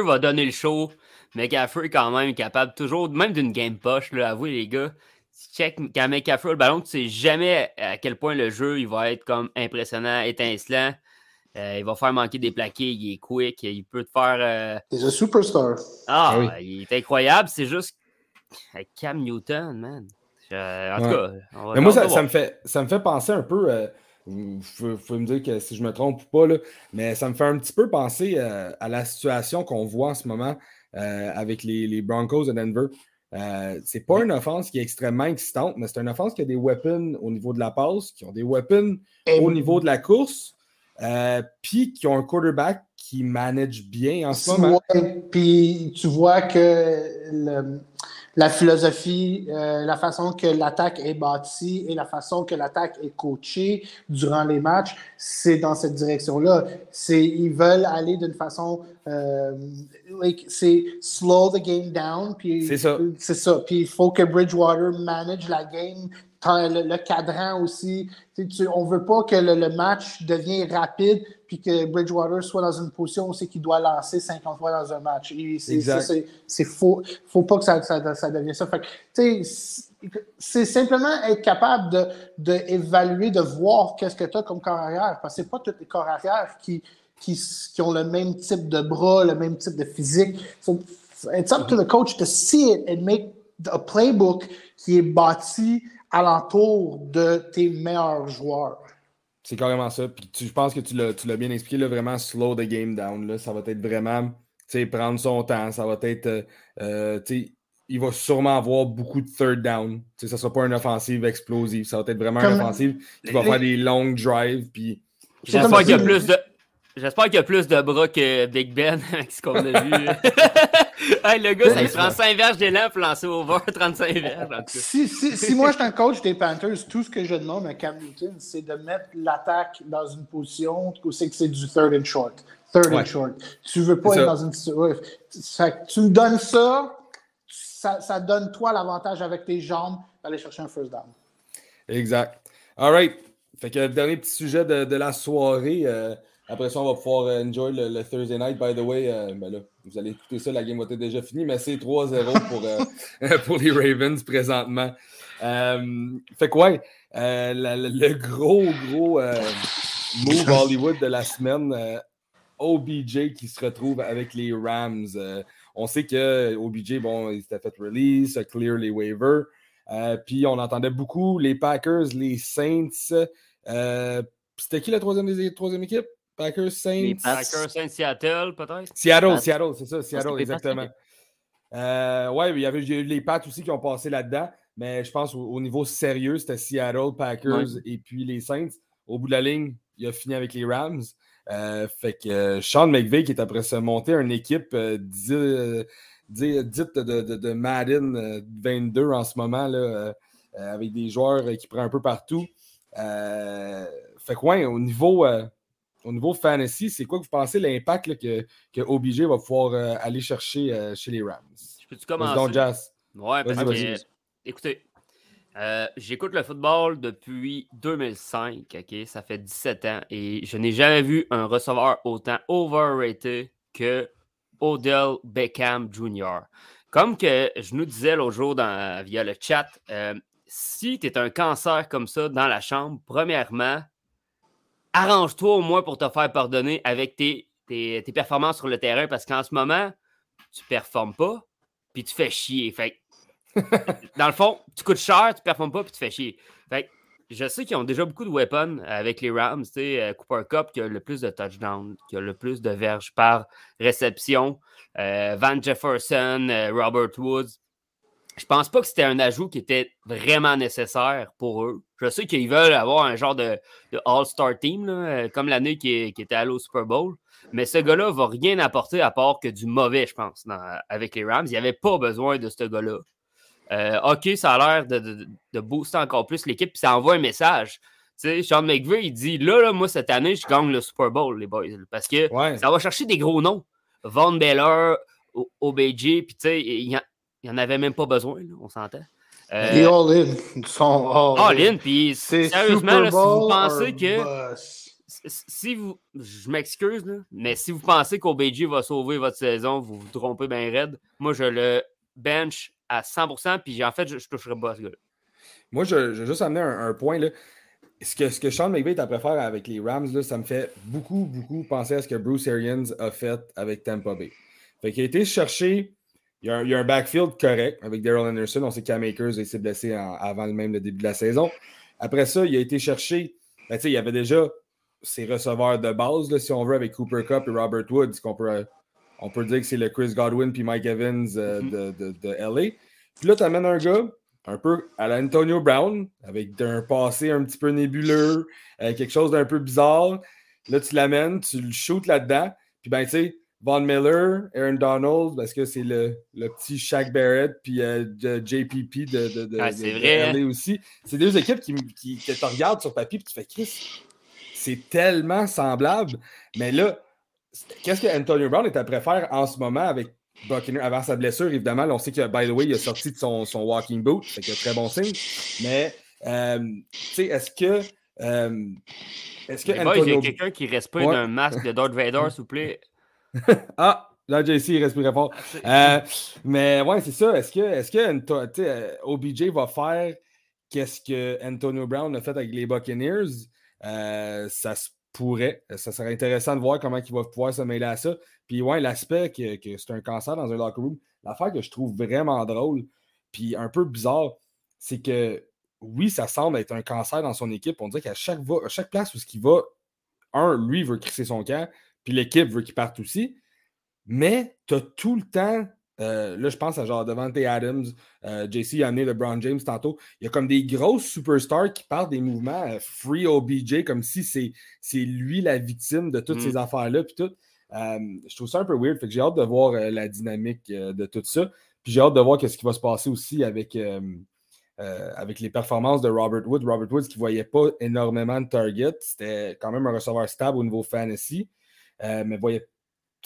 va donner le show. McCaffrey est quand même capable toujours, même d'une game poche, là, avouez les gars check quand McCaffrey le ballon, tu sais jamais à quel point le jeu il va être comme impressionnant, étincelant. Euh, il va faire manquer des plaqués, il est quick, il peut te faire. Euh... Il est un superstar. Ah, ah il est incroyable. C'est juste Cam Newton, man. en tout cas, Mais moi, ça, me fait, ça me fait penser un peu. Euh, vous pouvez me dire que si je me trompe ou pas, là, mais ça me fait un petit peu penser euh, à la situation qu'on voit en ce moment avec les, les, Broncos de Denver. Euh, c'est pas une offense qui est extrêmement excitante, mais c'est une offense qui a des weapons au niveau de la passe, qui ont des weapons au niveau de la course, euh, puis qui ont un quarterback qui manage bien en ce moment. puis tu vois que le, la philosophie, euh, la façon que l'attaque est bâtie et la façon que l'attaque est coachée durant les matchs, c'est dans cette direction-là. C'est, ils veulent aller d'une façon, euh, c'est slow the game down. Puis, c'est ça. C'est ça. Puis il faut que Bridgewater manage la game le, le, cadran aussi. on ne veut pas que le, match devienne rapide puis que Bridgewater soit dans une position où c'est qu'il doit lancer 50 fois dans un match. C'est faux. Faut pas que ça, ça, ça devienne ça. c'est simplement être capable d'évaluer, de, de, voir qu'est-ce que tu as comme corps arrière. Parce que ce pas tous les corps arrière qui, qui, qui, ont le même type de bras, le même type de physique. So, it's up to the coach to see it and make a playbook qui est bâti alentour de tes meilleurs joueurs. C'est carrément ça. Puis je pense que tu l'as bien expliqué, là, vraiment slow the game down. Là. Ça va être vraiment prendre son temps. Ça va être. Euh, euh il va sûrement avoir beaucoup de third down. ça ne sera pas une offensive explosive. Ça va être vraiment une offensive qui va faire des long drives. Puis... J'espère qu'il y a plus de. J'espère qu'il y a plus de bras que Big Ben (laughs) avec ce qu'on a vu. (laughs) (laughs) le gars, ça, il prend 5 verges d'élan pour lancer over 35 verges. Si, si, si, moi, je suis un coach des Panthers, tout ce que je demande à Cam Newton, c'est de mettre l'attaque dans une position où c'est que c'est du third and short. Third and short. Tu veux pas être dans une situation. Tu me donnes ça, ça, ça donne toi l'avantage avec tes jambes d'aller chercher un first down. Exact. All right. Fait que dernier petit sujet de, de la soirée. Euh, après ça, on va pouvoir euh, enjoy le, Thursday night. By the way, euh, ben là, vous allez écouter ça, la game va être déjà finie, mais c'est 3-0 (laughs) pour, euh, (laughs) pour les Ravens présentement. fait quoi, ouais, le gros, gros move (laughs) Hollywood de la semaine, OBJ qui se retrouve avec les Rams. on sait que OBJ, bon, il s'était fait release, clear les waivers. puis on entendait beaucoup les Packers, les Saints. C'était qui la troisième, troisième équipe? Packers, Saints. Packers, Saints, Seattle, peut-être? Seattle, Seattle, c'est ça, Seattle, exactement. Euh, ouais, il y avait eu les Pats aussi qui ont passé là-dedans, mais je pense au, niveau sérieux, c'était Seattle, Packers et puis les Saints. Au bout de la ligne, il a fini avec les Rams. Euh, fait que euh, Sean McVay qui est après se monter une équipe dite de, Madden 22 en ce moment, là, avec des joueurs qui prennent un peu partout. fait que ouais, au niveau au niveau fantasy, c'est quoi que vous pensez l'impact que, que OBJ va pouvoir euh, aller chercher euh, chez les Rams? Je peux-tu commencer? Jazz. Ouais, parce que, écoutez, euh, j'écoute le football depuis 2005, OK? Ça fait 17 ans et je n'ai jamais vu un receveur autant overrated que Odell Beckham Jr. Comme que je nous disais l'autre jour dans, via le chat, si tu es un cancer comme ça dans la chambre, premièrement, arrange-toi au moins pour te faire pardonner avec tes, performances sur le terrain parce qu'en ce moment, tu performes pas, puis tu fais chier. Fait dans le fond, tu coûtes cher, tu performes pas, puis tu fais chier. Fait je sais qu'ils ont déjà beaucoup de weapons avec les Rams. Tu sais, euh, Cooper Cup qui a le plus de touchdowns, qui a le plus de verges par réception. Euh, Van Jefferson, euh, Robert Woods. Je pense pas que c'était un ajout qui était vraiment nécessaire pour eux. Je sais qu'ils veulent avoir un genre de, All-Star Team, euh, comme l'année qui, qui, était allé au Super Bowl. Mais ce gars-là va rien apporter à part que du mauvais, je pense, avec les Rams. Il n'y avait pas besoin de ce gars-là. Euh, OK, ça a l'air de, booster encore plus l'équipe, puis ça envoie un message. Sais, Sean McVay, il dit là, là, moi, cette année, je gagne le Super Bowl, les boys. Parce que ça va chercher des gros noms. Von Beller, OBJ, puis tu sais, il n'y en avait même pas besoin, on s'entend. Euh, Les all-in sont all-in. puis sérieusement, si vous pensez que. Si vous. Je m'excuse, mais si vous pensez qu'OBJ va sauver votre saison, vous vous trompez bien raide. Moi, je le bench à 100%, puis en fait, je, je toucherai pas ce gars-là. Moi, je, vais juste amener un, point. Là. Ce, que, ce que Sean McVay est à préférer avec les Rams, là, ça me fait beaucoup, beaucoup penser à ce que Bruce Arians a fait avec Tampa Bay. Fait qu'il a été chercher il y, a un, backfield correct avec Daryl Anderson. On sait qu'A Makers s'est blessé avant même le début de la saison. Après ça, il a été cherché. Ben, il y avait déjà ses receveurs de base, si on veut, avec Cooper Cup et Robert Woods, qu'on peut, on peut dire que c'est le Chris Godwin puis Mike Evans euh, mm-hmm. de, de, LA. Puis là, tu amènes un gars un peu à l'Antonio Brown, avec un passé un petit peu nébuleux, euh, quelque chose d'un peu bizarre. Là, tu l'amènes, tu le shootes là-dedans. Puis ben, tu sais, Von Miller, Aaron Donald, parce que c'est le, petit Shaq Barrett, puis euh, JPP de, de, ah, vrai. Hein? aussi. C'est deux équipes qui, qui, te regardent sur papier, puis tu fais Chris, c'est tellement semblable. Mais là, qu'est-ce que Antonio Brown est à préférer en ce moment avec Buccaneers avant sa blessure? Évidemment, on sait que, by the way, il a sorti de son, son walking boot, c'est un très bon signe. Mais, euh, tu sais, est-ce que. Euh, est-ce que Antonio... il y a quelqu'un qui respire ouais. d'un masque de Darth Vader, s'il vous plaît? (laughs) ah, là, JC, il respirait fort. Euh, mais ouais, c'est ça. Est-ce que, est que euh, OBJ va faire qu'est-ce que Antonio Brown a fait avec les Buccaneers? Euh, ça se pourrait. Ça serait intéressant de voir comment il va pouvoir se mêler à ça. Puis ouais, l'aspect que, que c'est un cancer dans un locker room, l'affaire que je trouve vraiment drôle, puis un peu bizarre, c'est que oui, ça semble être un cancer dans son équipe. On dirait qu'à chaque, chaque place où il va, un, lui veut crisser son camp, puis l'équipe veut qu'il parte aussi. Mais tu as tout le temps, euh, là, je pense à genre Devante Adams, euh, JC a amené LeBron James tantôt. Il y a comme des grosses superstars qui parlent des mouvements euh, free OBJ, comme si c'est lui la victime de toutes ces mm. affaires-là. Puis tout. je trouve ça un peu weird. Fait que j'ai hâte de voir la dynamique de tout ça. Puis j'ai hâte de voir ce qui va se passer aussi avec. avec les performances de Robert Woods. Robert Woods qui ne voyait pas énormément de targets. C'était quand même un receveur stable au niveau fantasy. Euh, mais voyait,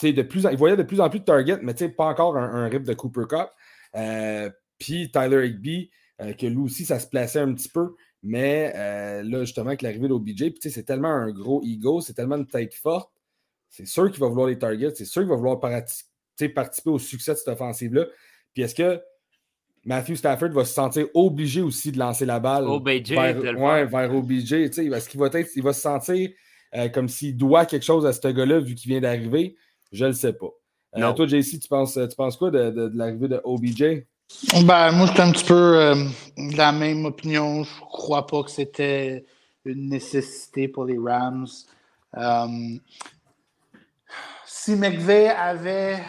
de plus il voyait de plus en plus de targets, mais pas encore un, rip de Cooper Cup. Euh, puis Tyler Higby, euh, que lui aussi, ça se plaçait un petit peu. Mais là, justement, avec l'arrivée d'OBJ, c'est tellement un gros ego, c'est tellement une tête forte. C'est sûr qu'il va vouloir les targets, c'est sûr qu'il va vouloir participer au succès de cette offensive-là. Puis est-ce que Matthew Stafford va se sentir obligé aussi de lancer la balle vers, ouais, vers OBJ? Est-ce qu'il va, être, il va se sentir euh, comme s'il doit quelque chose à ce gars-là vu qu'il vient d'arriver, je ne le sais pas. Euh, toi, JC, tu penses, tu penses quoi de, l'arrivée de OBJ? Ben, moi, suis un petit peu euh, de la même opinion. Je ne crois pas que c'était une nécessité pour les Rams. si McVeigh avait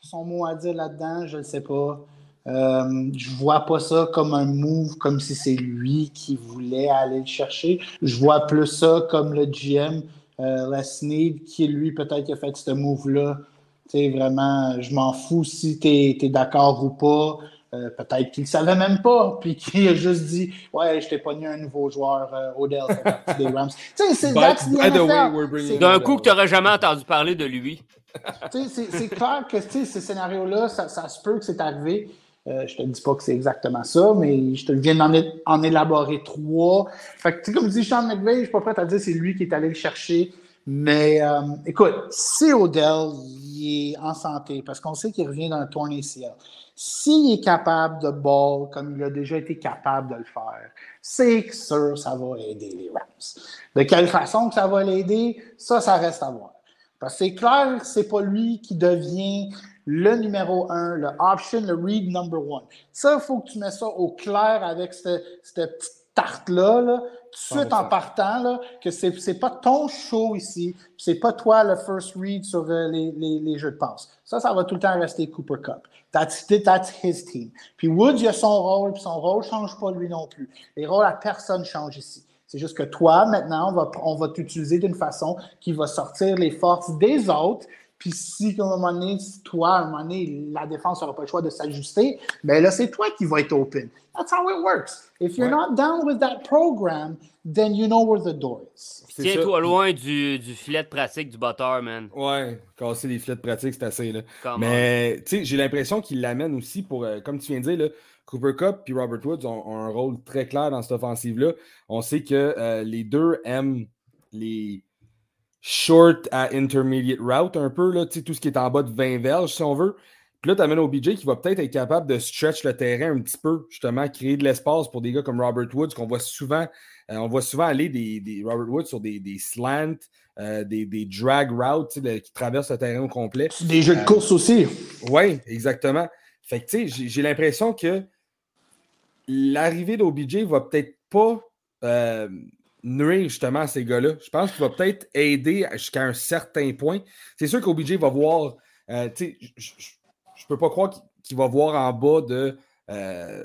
son mot à dire là-dedans, je ne sais pas. Euh, je vois pas ça comme un move, comme si c'est lui qui voulait aller le chercher. Je vois plus ça comme le GM, euh, Les qui lui peut-être a fait ce move-là. Tu vraiment, je m'en fous si tu es, d'accord ou pas. Euh, peut-être qu'il ne savait même pas, puis (laughs) qu'il a juste dit Ouais, je t'ai pogné un nouveau joueur, euh, Odell, des Rams. Tu sais, c'est D'un coup que tu n'aurais jamais entendu parler de lui. c'est clair que ces scénarios-là, ça, ça, se peut que c'est arrivé. Euh, je te dis pas que c'est exactement ça, mais je te viens d'en en élaborer trois. Fait que, comme dit Sean McVeigh, je suis pas prêt à dire c'est lui qui est allé le chercher. Mais euh, écoute, si Odell est en santé, parce qu'on sait qu'il revient d'un torn ACL, s'il est capable de ball comme il a déjà été capable de le faire, c'est sûr ça va aider les Rams. De quelle façon que ça va l'aider, ça, ça reste à voir. Parce que c'est clair que c'est pas lui qui devient le numéro un, le option, le read number one. Ça, il faut que tu mets ça au clair avec cette, cette petite tarte-là, tout de suite en partant, là, que c'est n'est pas ton show ici, c'est pas toi le first read sur euh, les, les, les, jeux de passe. Ça, ça va tout le temps rester Cooper Cup. That's, that's his team. Puis Woods, il a son rôle, puis son rôle ne change pas lui non plus. Les rôles à personne changent ici. C'est juste que toi, maintenant, on va, on va t'utiliser d'une façon qui va sortir les forces des autres, puis si, à un moment donné, toi, à un moment donné, la défense n'aura pas le choix de s'ajuster, ben là, c'est toi qui vas être open. That's how it works. If you're not down with that program, then you know where the door is. Tiens-toi loin du, du, filet de pratique du batteur, man. Ouais, casser les filets de pratique, c'est assez. Là. Mais tu sais, j'ai l'impression qu'il l'amène aussi pour, euh, comme tu viens de dire, là, Cooper Cup et Robert Woods ont, un rôle très clair dans cette offensive-là. On sait que euh, les deux aiment les short à intermediate route un peu, là, tout ce qui est en bas de 20 verges, si on veut. Puis là, tu amènes OBJ qui va peut-être être capable de stretch le terrain un petit peu, justement, créer de l'espace pour des gars comme Robert Woods, qu'on voit souvent, euh, on voit souvent aller des, Robert Woods sur des, des slants, euh, des, des, drag routes qui traversent le terrain au complet. Des jeux de course aussi. Oui, exactement. Fait que, tu sais, j'ai l'impression que l'arrivée d'OBJ va peut-être pas euh, nuire justement à ces gars-là. Je pense qu'il va peut-être aider jusqu'à un certain point. C'est sûr qu'OBJ va voir, euh, tu sais, je peux pas croire qu'il va voir en bas de euh,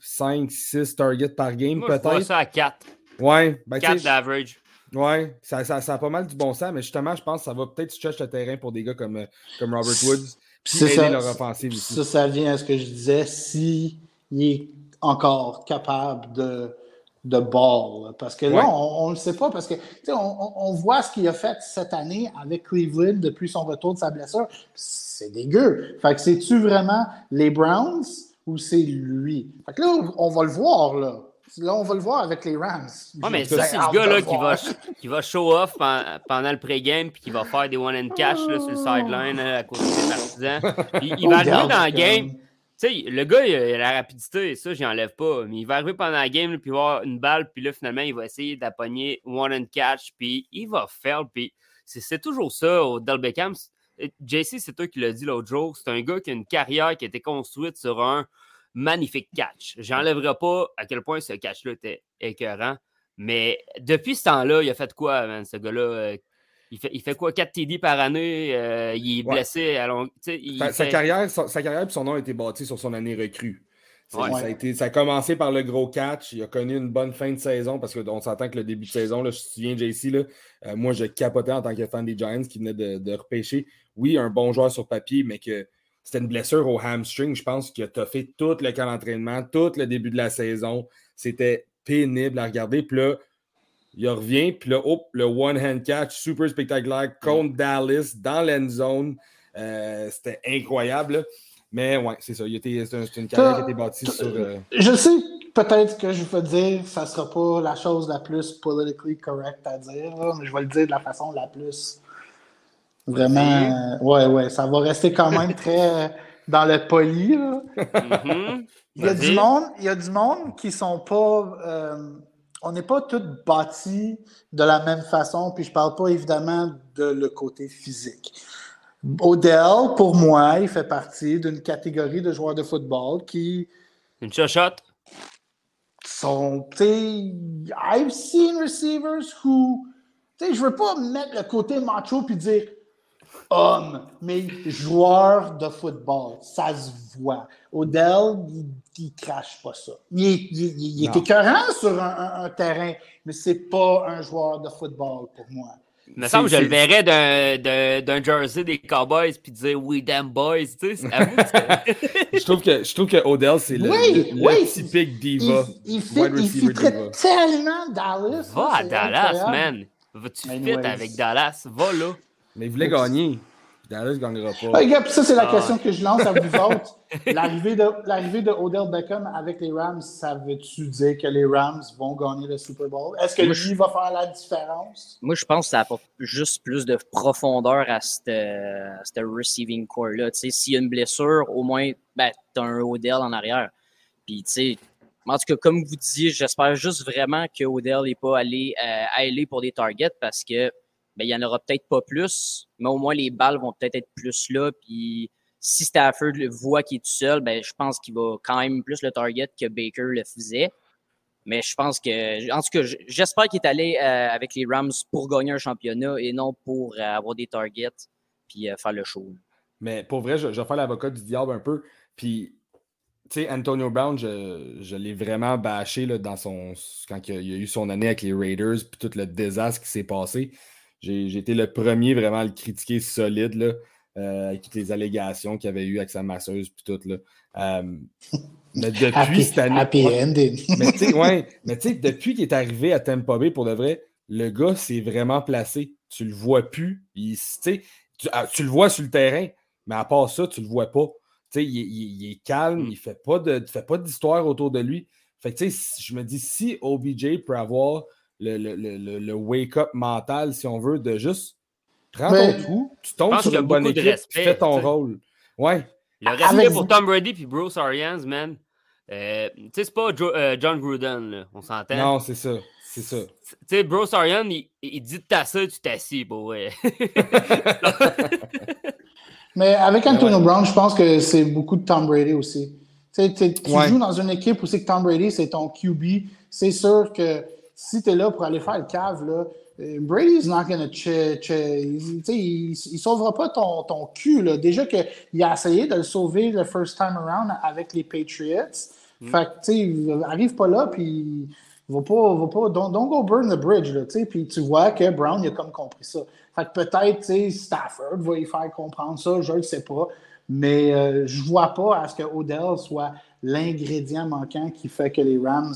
5, 6 targets par game peut-être. ça à 4. Ouais, ben, 4 d'average. Ouais, ça, ça, ça, a pas mal du bon sens, mais justement, je pense que ça va peut-être stretch le terrain pour des gars comme, euh, comme Robert Woods. Puis aider leur offensive. Ça, ça vient à ce que je disais. Si il est encore capable de de ball. Parce que là, on ne le sait pas, parce que on, on, voit ce qu'il a fait cette année avec Cleveland depuis son retour de sa blessure. C'est dégueu. Fait que c'est-tu vraiment les Browns ou c'est lui? Fait que là, on va le voir, là. Là, on va le voir avec les Rams. Ouais, mais ça, c'est le gars-là qui va, qui va show off pendant, le pré-game puis qui va faire des one and cash là, sur le sideline à côté des partisans. il va arriver dans le game sais, le gars, il a la rapidité, ça, j'y enlève pas. Mais il va arriver pendant la game, puis voir une balle, puis là, finalement, il va essayer d'appogner one and catch, puis il va faire, puis c'est toujours ça au Del. JC, c'est toi qui l'as dit l'autre jour. C'est un gars qui a une carrière qui a été construite sur un magnifique catch. J'enlèverai pas à quel point ce catch-là était écœurant. Mais depuis ce temps-là, il a fait quoi, man, ce gars-là? Il fait, quoi, 4 TD par année? Euh, il est blessé à long... sa, carrière, sa, carrière et son nom a été bâti sur son année recrue. Ça, a été, ça a commencé par le gros catch. Il a connu une bonne fin de saison parce qu'on s'entend que le début de saison, là, je me souviens, JC, là, euh, moi, je capotais en tant que fan des Giants qui venaient de, repêcher. Oui, un bon joueur sur papier, mais que c'était une blessure au hamstring. Je pense qu'il a fait tout le camp d'entraînement, tout le début de la saison. C'était pénible à regarder. Puis là, il revient, puis là, hop, le one-hand catch, super spectaculaire contre Dallas dans l'end zone. Euh, c'était incroyable. Mais ouais, c'est ça. C'est une carrière qui a été bâtie sur. Euh, je sais peut-être que je vais dire, ça ne sera pas la chose la plus politically correct à dire, mais je vais le dire de la façon la plus. Vraiment. ouais, ouais, ça va rester quand même (laughs) très dans le poli. Mm-hmm. il, y a du monde, il y a du monde qui ne sont pas. Euh, on n'est pas tous bâtis de la même façon, puis je ne parle pas évidemment de le côté physique. Odell, pour moi, il fait partie d'une catégorie de joueurs de football qui. Une chochotte? Sont, I've seen receivers who. je ne veux pas mettre le côté macho puis dire homme, mais joueur de football. Ça se voit. Odell, il, ne crache pas ça. Il, il, est écœurant sur un, terrain, mais c'est pas un joueur de football pour moi. Il me semble que je le verrais d'un jersey des Cowboys puis dire We damn boys. Tu sais, (laughs) je, trouve que, je trouve que Odell, c'est le, oui, le, oui, typique diva. Il, il, fit, il tellement Dallas. Va à Dallas, man. Tu fit avec Dallas? Va là. Mais il voulait gagner. Dallas ne gagnera pas. Ça, c'est la ah. question que je lance à vous (laughs) autres. L'arrivée de, l'arrivée de Odell Beckham avec les Rams, ça veut-tu dire que les Rams vont gagner le Super Bowl? Est-ce que lui va faire la différence? Moi, je pense que ça apporte juste plus de profondeur à ce receiving core-là. S'il y a une blessure, au moins, ben, tu as un Odell en arrière. Puis, tu sais, en tout cas, comme vous disiez, j'espère juste vraiment que Odell n'est pas allé euh, aller pour des targets parce que ben, il n'y en aura peut-être pas plus, mais au moins les balles vont peut-être être plus là. Puis si Stafford le voit qu'il est tout seul, ben, je pense qu'il va quand même plus le target que Baker le faisait. Mais je pense que, en tout cas, j'espère qu'il est allé euh, avec les Rams pour gagner un championnat et non pour euh, avoir des targets puis euh, faire le show. Mais pour vrai, je, vais faire l'avocat du diable un peu. Puis, tu sais, Antonio Brown, je, l'ai vraiment bâché là, dans son, quand il a, eu son année avec les Raiders, puis tout le désastre qui s'est passé. J'ai été le premier vraiment à le critiquer solide, là, euh, avec toutes les allégations qu'il avait eues avec sa masseuse, puis tout. Là. Euh, (laughs) mais depuis cette année. Happy ending. (laughs) mais tu sais, ouais, depuis qu'il est arrivé à Tampa Bay, pour de vrai, le gars s'est vraiment placé. Tu le vois plus. Il, tu, ah, tu le vois sur le terrain, mais à part ça, tu le vois pas. Il, il, il, est calme, mm. il fait pas de, fait pas d'histoire autour de lui. Fait que, je me dis, si OBJ peut avoir le, le, wake-up mental, si on veut, de juste prendre ton trou, tu tombes sur une bonne équipe, tu fais ton rôle. Ouais. Le respect pour Tom Brady puis Bruce Arians, man. Euh, tu sais, c'est pas euh, John Gruden, là, on s'entend. Non, c'est ça. C'est ça. Tu sais, Bruce Arians, il, il dit de t'asseoir, tu t'assis, pour ouais. (laughs) Mais avec Antonio Brown, je pense que c'est beaucoup de Tom Brady aussi. tu joues dans une équipe où c'est que Tom Brady, c'est ton QB. C'est sûr que si tu es là pour aller faire le cave, là, euh, Brady's not gonna ch il, il, sauvera pas ton, ton cul. Là. Déjà qu'il a essayé de le sauver le first time around avec les Patriots. Mm. Fait que, il arrive pas là, puis il va pas, va pas don't, don't, go burn the bridge, là, tu. Puis tu vois que Brown, il a comme compris ça. Fait que peut-être, tu Stafford va y faire comprendre ça, je le sais pas. Mais euh, je vois pas à ce que Odell soit l'ingrédient manquant qui fait que les Rams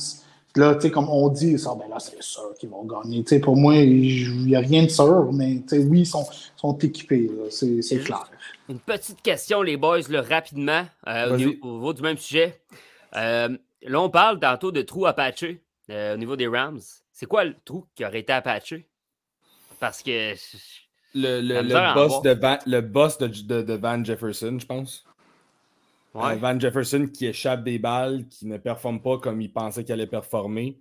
Là, tu sais, comme on dit, ça, ben là, c'est sûr qu'ils vont gagner. Tu sais, pour moi, il n'y a rien de sûr, mais tu sais, oui, ils sont, sont équipés, c'est clair. Une petite question, les boys, là, rapidement, euh, au, niveau, du même sujet. Euh, là, on parle tantôt de trou à patcher euh, au niveau des Rams. C'est quoi le trou qui aurait été à patcher? Parce que. Le, le, le boss, de Van, le boss de, de Van Jefferson, je pense. Euh, Van Jefferson qui échappe des balles, qui ne performe pas comme il pensait qu'il allait performer.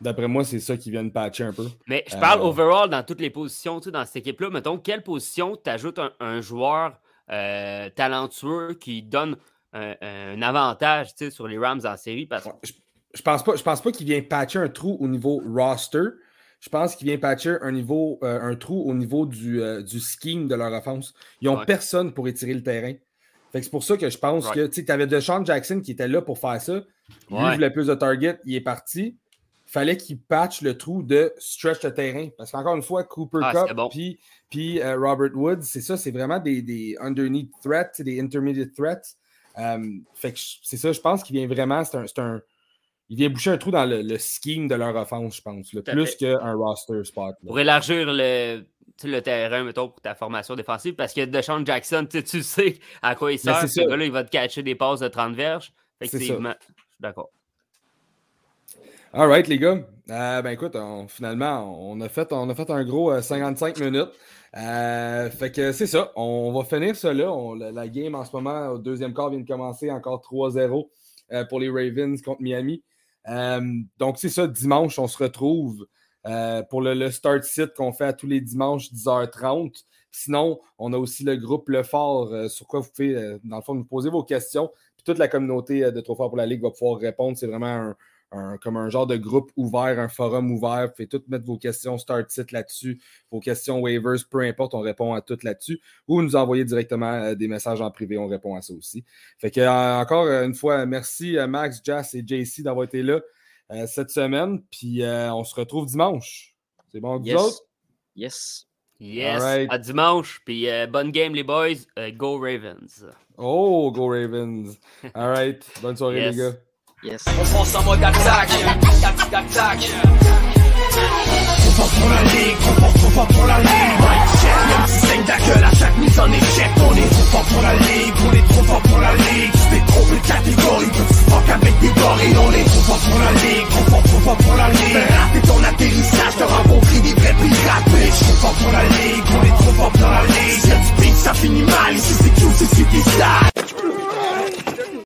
D'après moi, c'est ça qui vient de patcher un peu. Mais je parle euh, overall dans toutes les positions, tu sais, dans cette équipe-là. Mettons, quelle position t'ajoutes un, un joueur euh, talentueux qui donne un, avantage tu sais, sur les Rams en série? Parce... Je, je pense pas, je pense pas qu'il vient patcher un trou au niveau roster. Je pense qu'il vient patcher un, niveau, un trou au niveau du, du scheme de leur offense. Ils n'ont personne pour étirer le terrain c'est pour ça que je pense que tu avais DeShaun Jackson qui était là pour faire ça. Lui, il voulait plus de target, il est parti. Fallait qu'il patche le trou de stretch de terrain. Parce qu'encore une fois, Cooper ah, Cup puis, euh, Robert Woods, c'est ça, c'est vraiment des, des, underneath threats, des intermediate threats. Euh, fait que c'est ça, je pense qu'il vient vraiment, c'est un, il vient boucher un trou dans le, scheme de leur offense, je pense, plus qu'un roster spot. Pour élargir le, le terrain, mettons, pour ta formation défensive, parce que Deshaun Jackson, tu sais à quoi il sert. Ce gars-là, il va te catcher des passes de 30 verges. Effectivement, je suis d'accord. All right, les gars. Euh, ben écoute, finalement, on a, fait, on a fait un gros 55 euh, minutes. Euh, fait que c'est ça. On va finir ça là. la, game en ce moment, au deuxième quart, vient de commencer encore 3-0 pour les Ravens contre Miami. Donc c'est ça, dimanche, on se retrouve euh, pour le, start sit qu'on fait à tous les dimanches 10h30. Sinon, on a aussi le groupe Le Fort euh, sur quoi vous pouvez, euh, dans le fond, nous poser vos questions. Puis toute la communauté de Trop Fort pour la Ligue va pouvoir répondre. C'est vraiment un, comme un genre de groupe ouvert, un forum ouvert. Vous pouvez toutes mettre vos questions start sit là-dessus, vos questions waivers, peu importe, on répond à toutes là-dessus. Ou nous envoyer directement des messages en privé, on répond à ça aussi. Fait que encore une fois, merci Max, Jas et JC d'avoir été là. Euh, cette semaine. Puis euh, on se retrouve dimanche. C'est bon, yes. Yes. Yes, à dimanche. Puis euh, bonne game, les boys. Euh, go Ravens. Oh, go Ravens. (laughs) All right. Bonne soirée, les gars. On pense en mode attaque. Attaque. Trop fort pour la ligue, trop fort pour la ligue. Même si ta gueule à chaque mise en échec. On est trop fort pour la ligue, on est trop fort pour la ligue. Tu t'es trompé de catégorie, tu fuck avec des gorilles. On est trop fort pour la ligue, trop fort, trop fort pour la ligue. Rater ton atterrissage, t'as rencontré des vrais pirates. Bitch, trop fort pour la ligue, on est trop fort pour la ligue. Si du beat, ça finit mal. Ici c'est cute, ici t'es sale.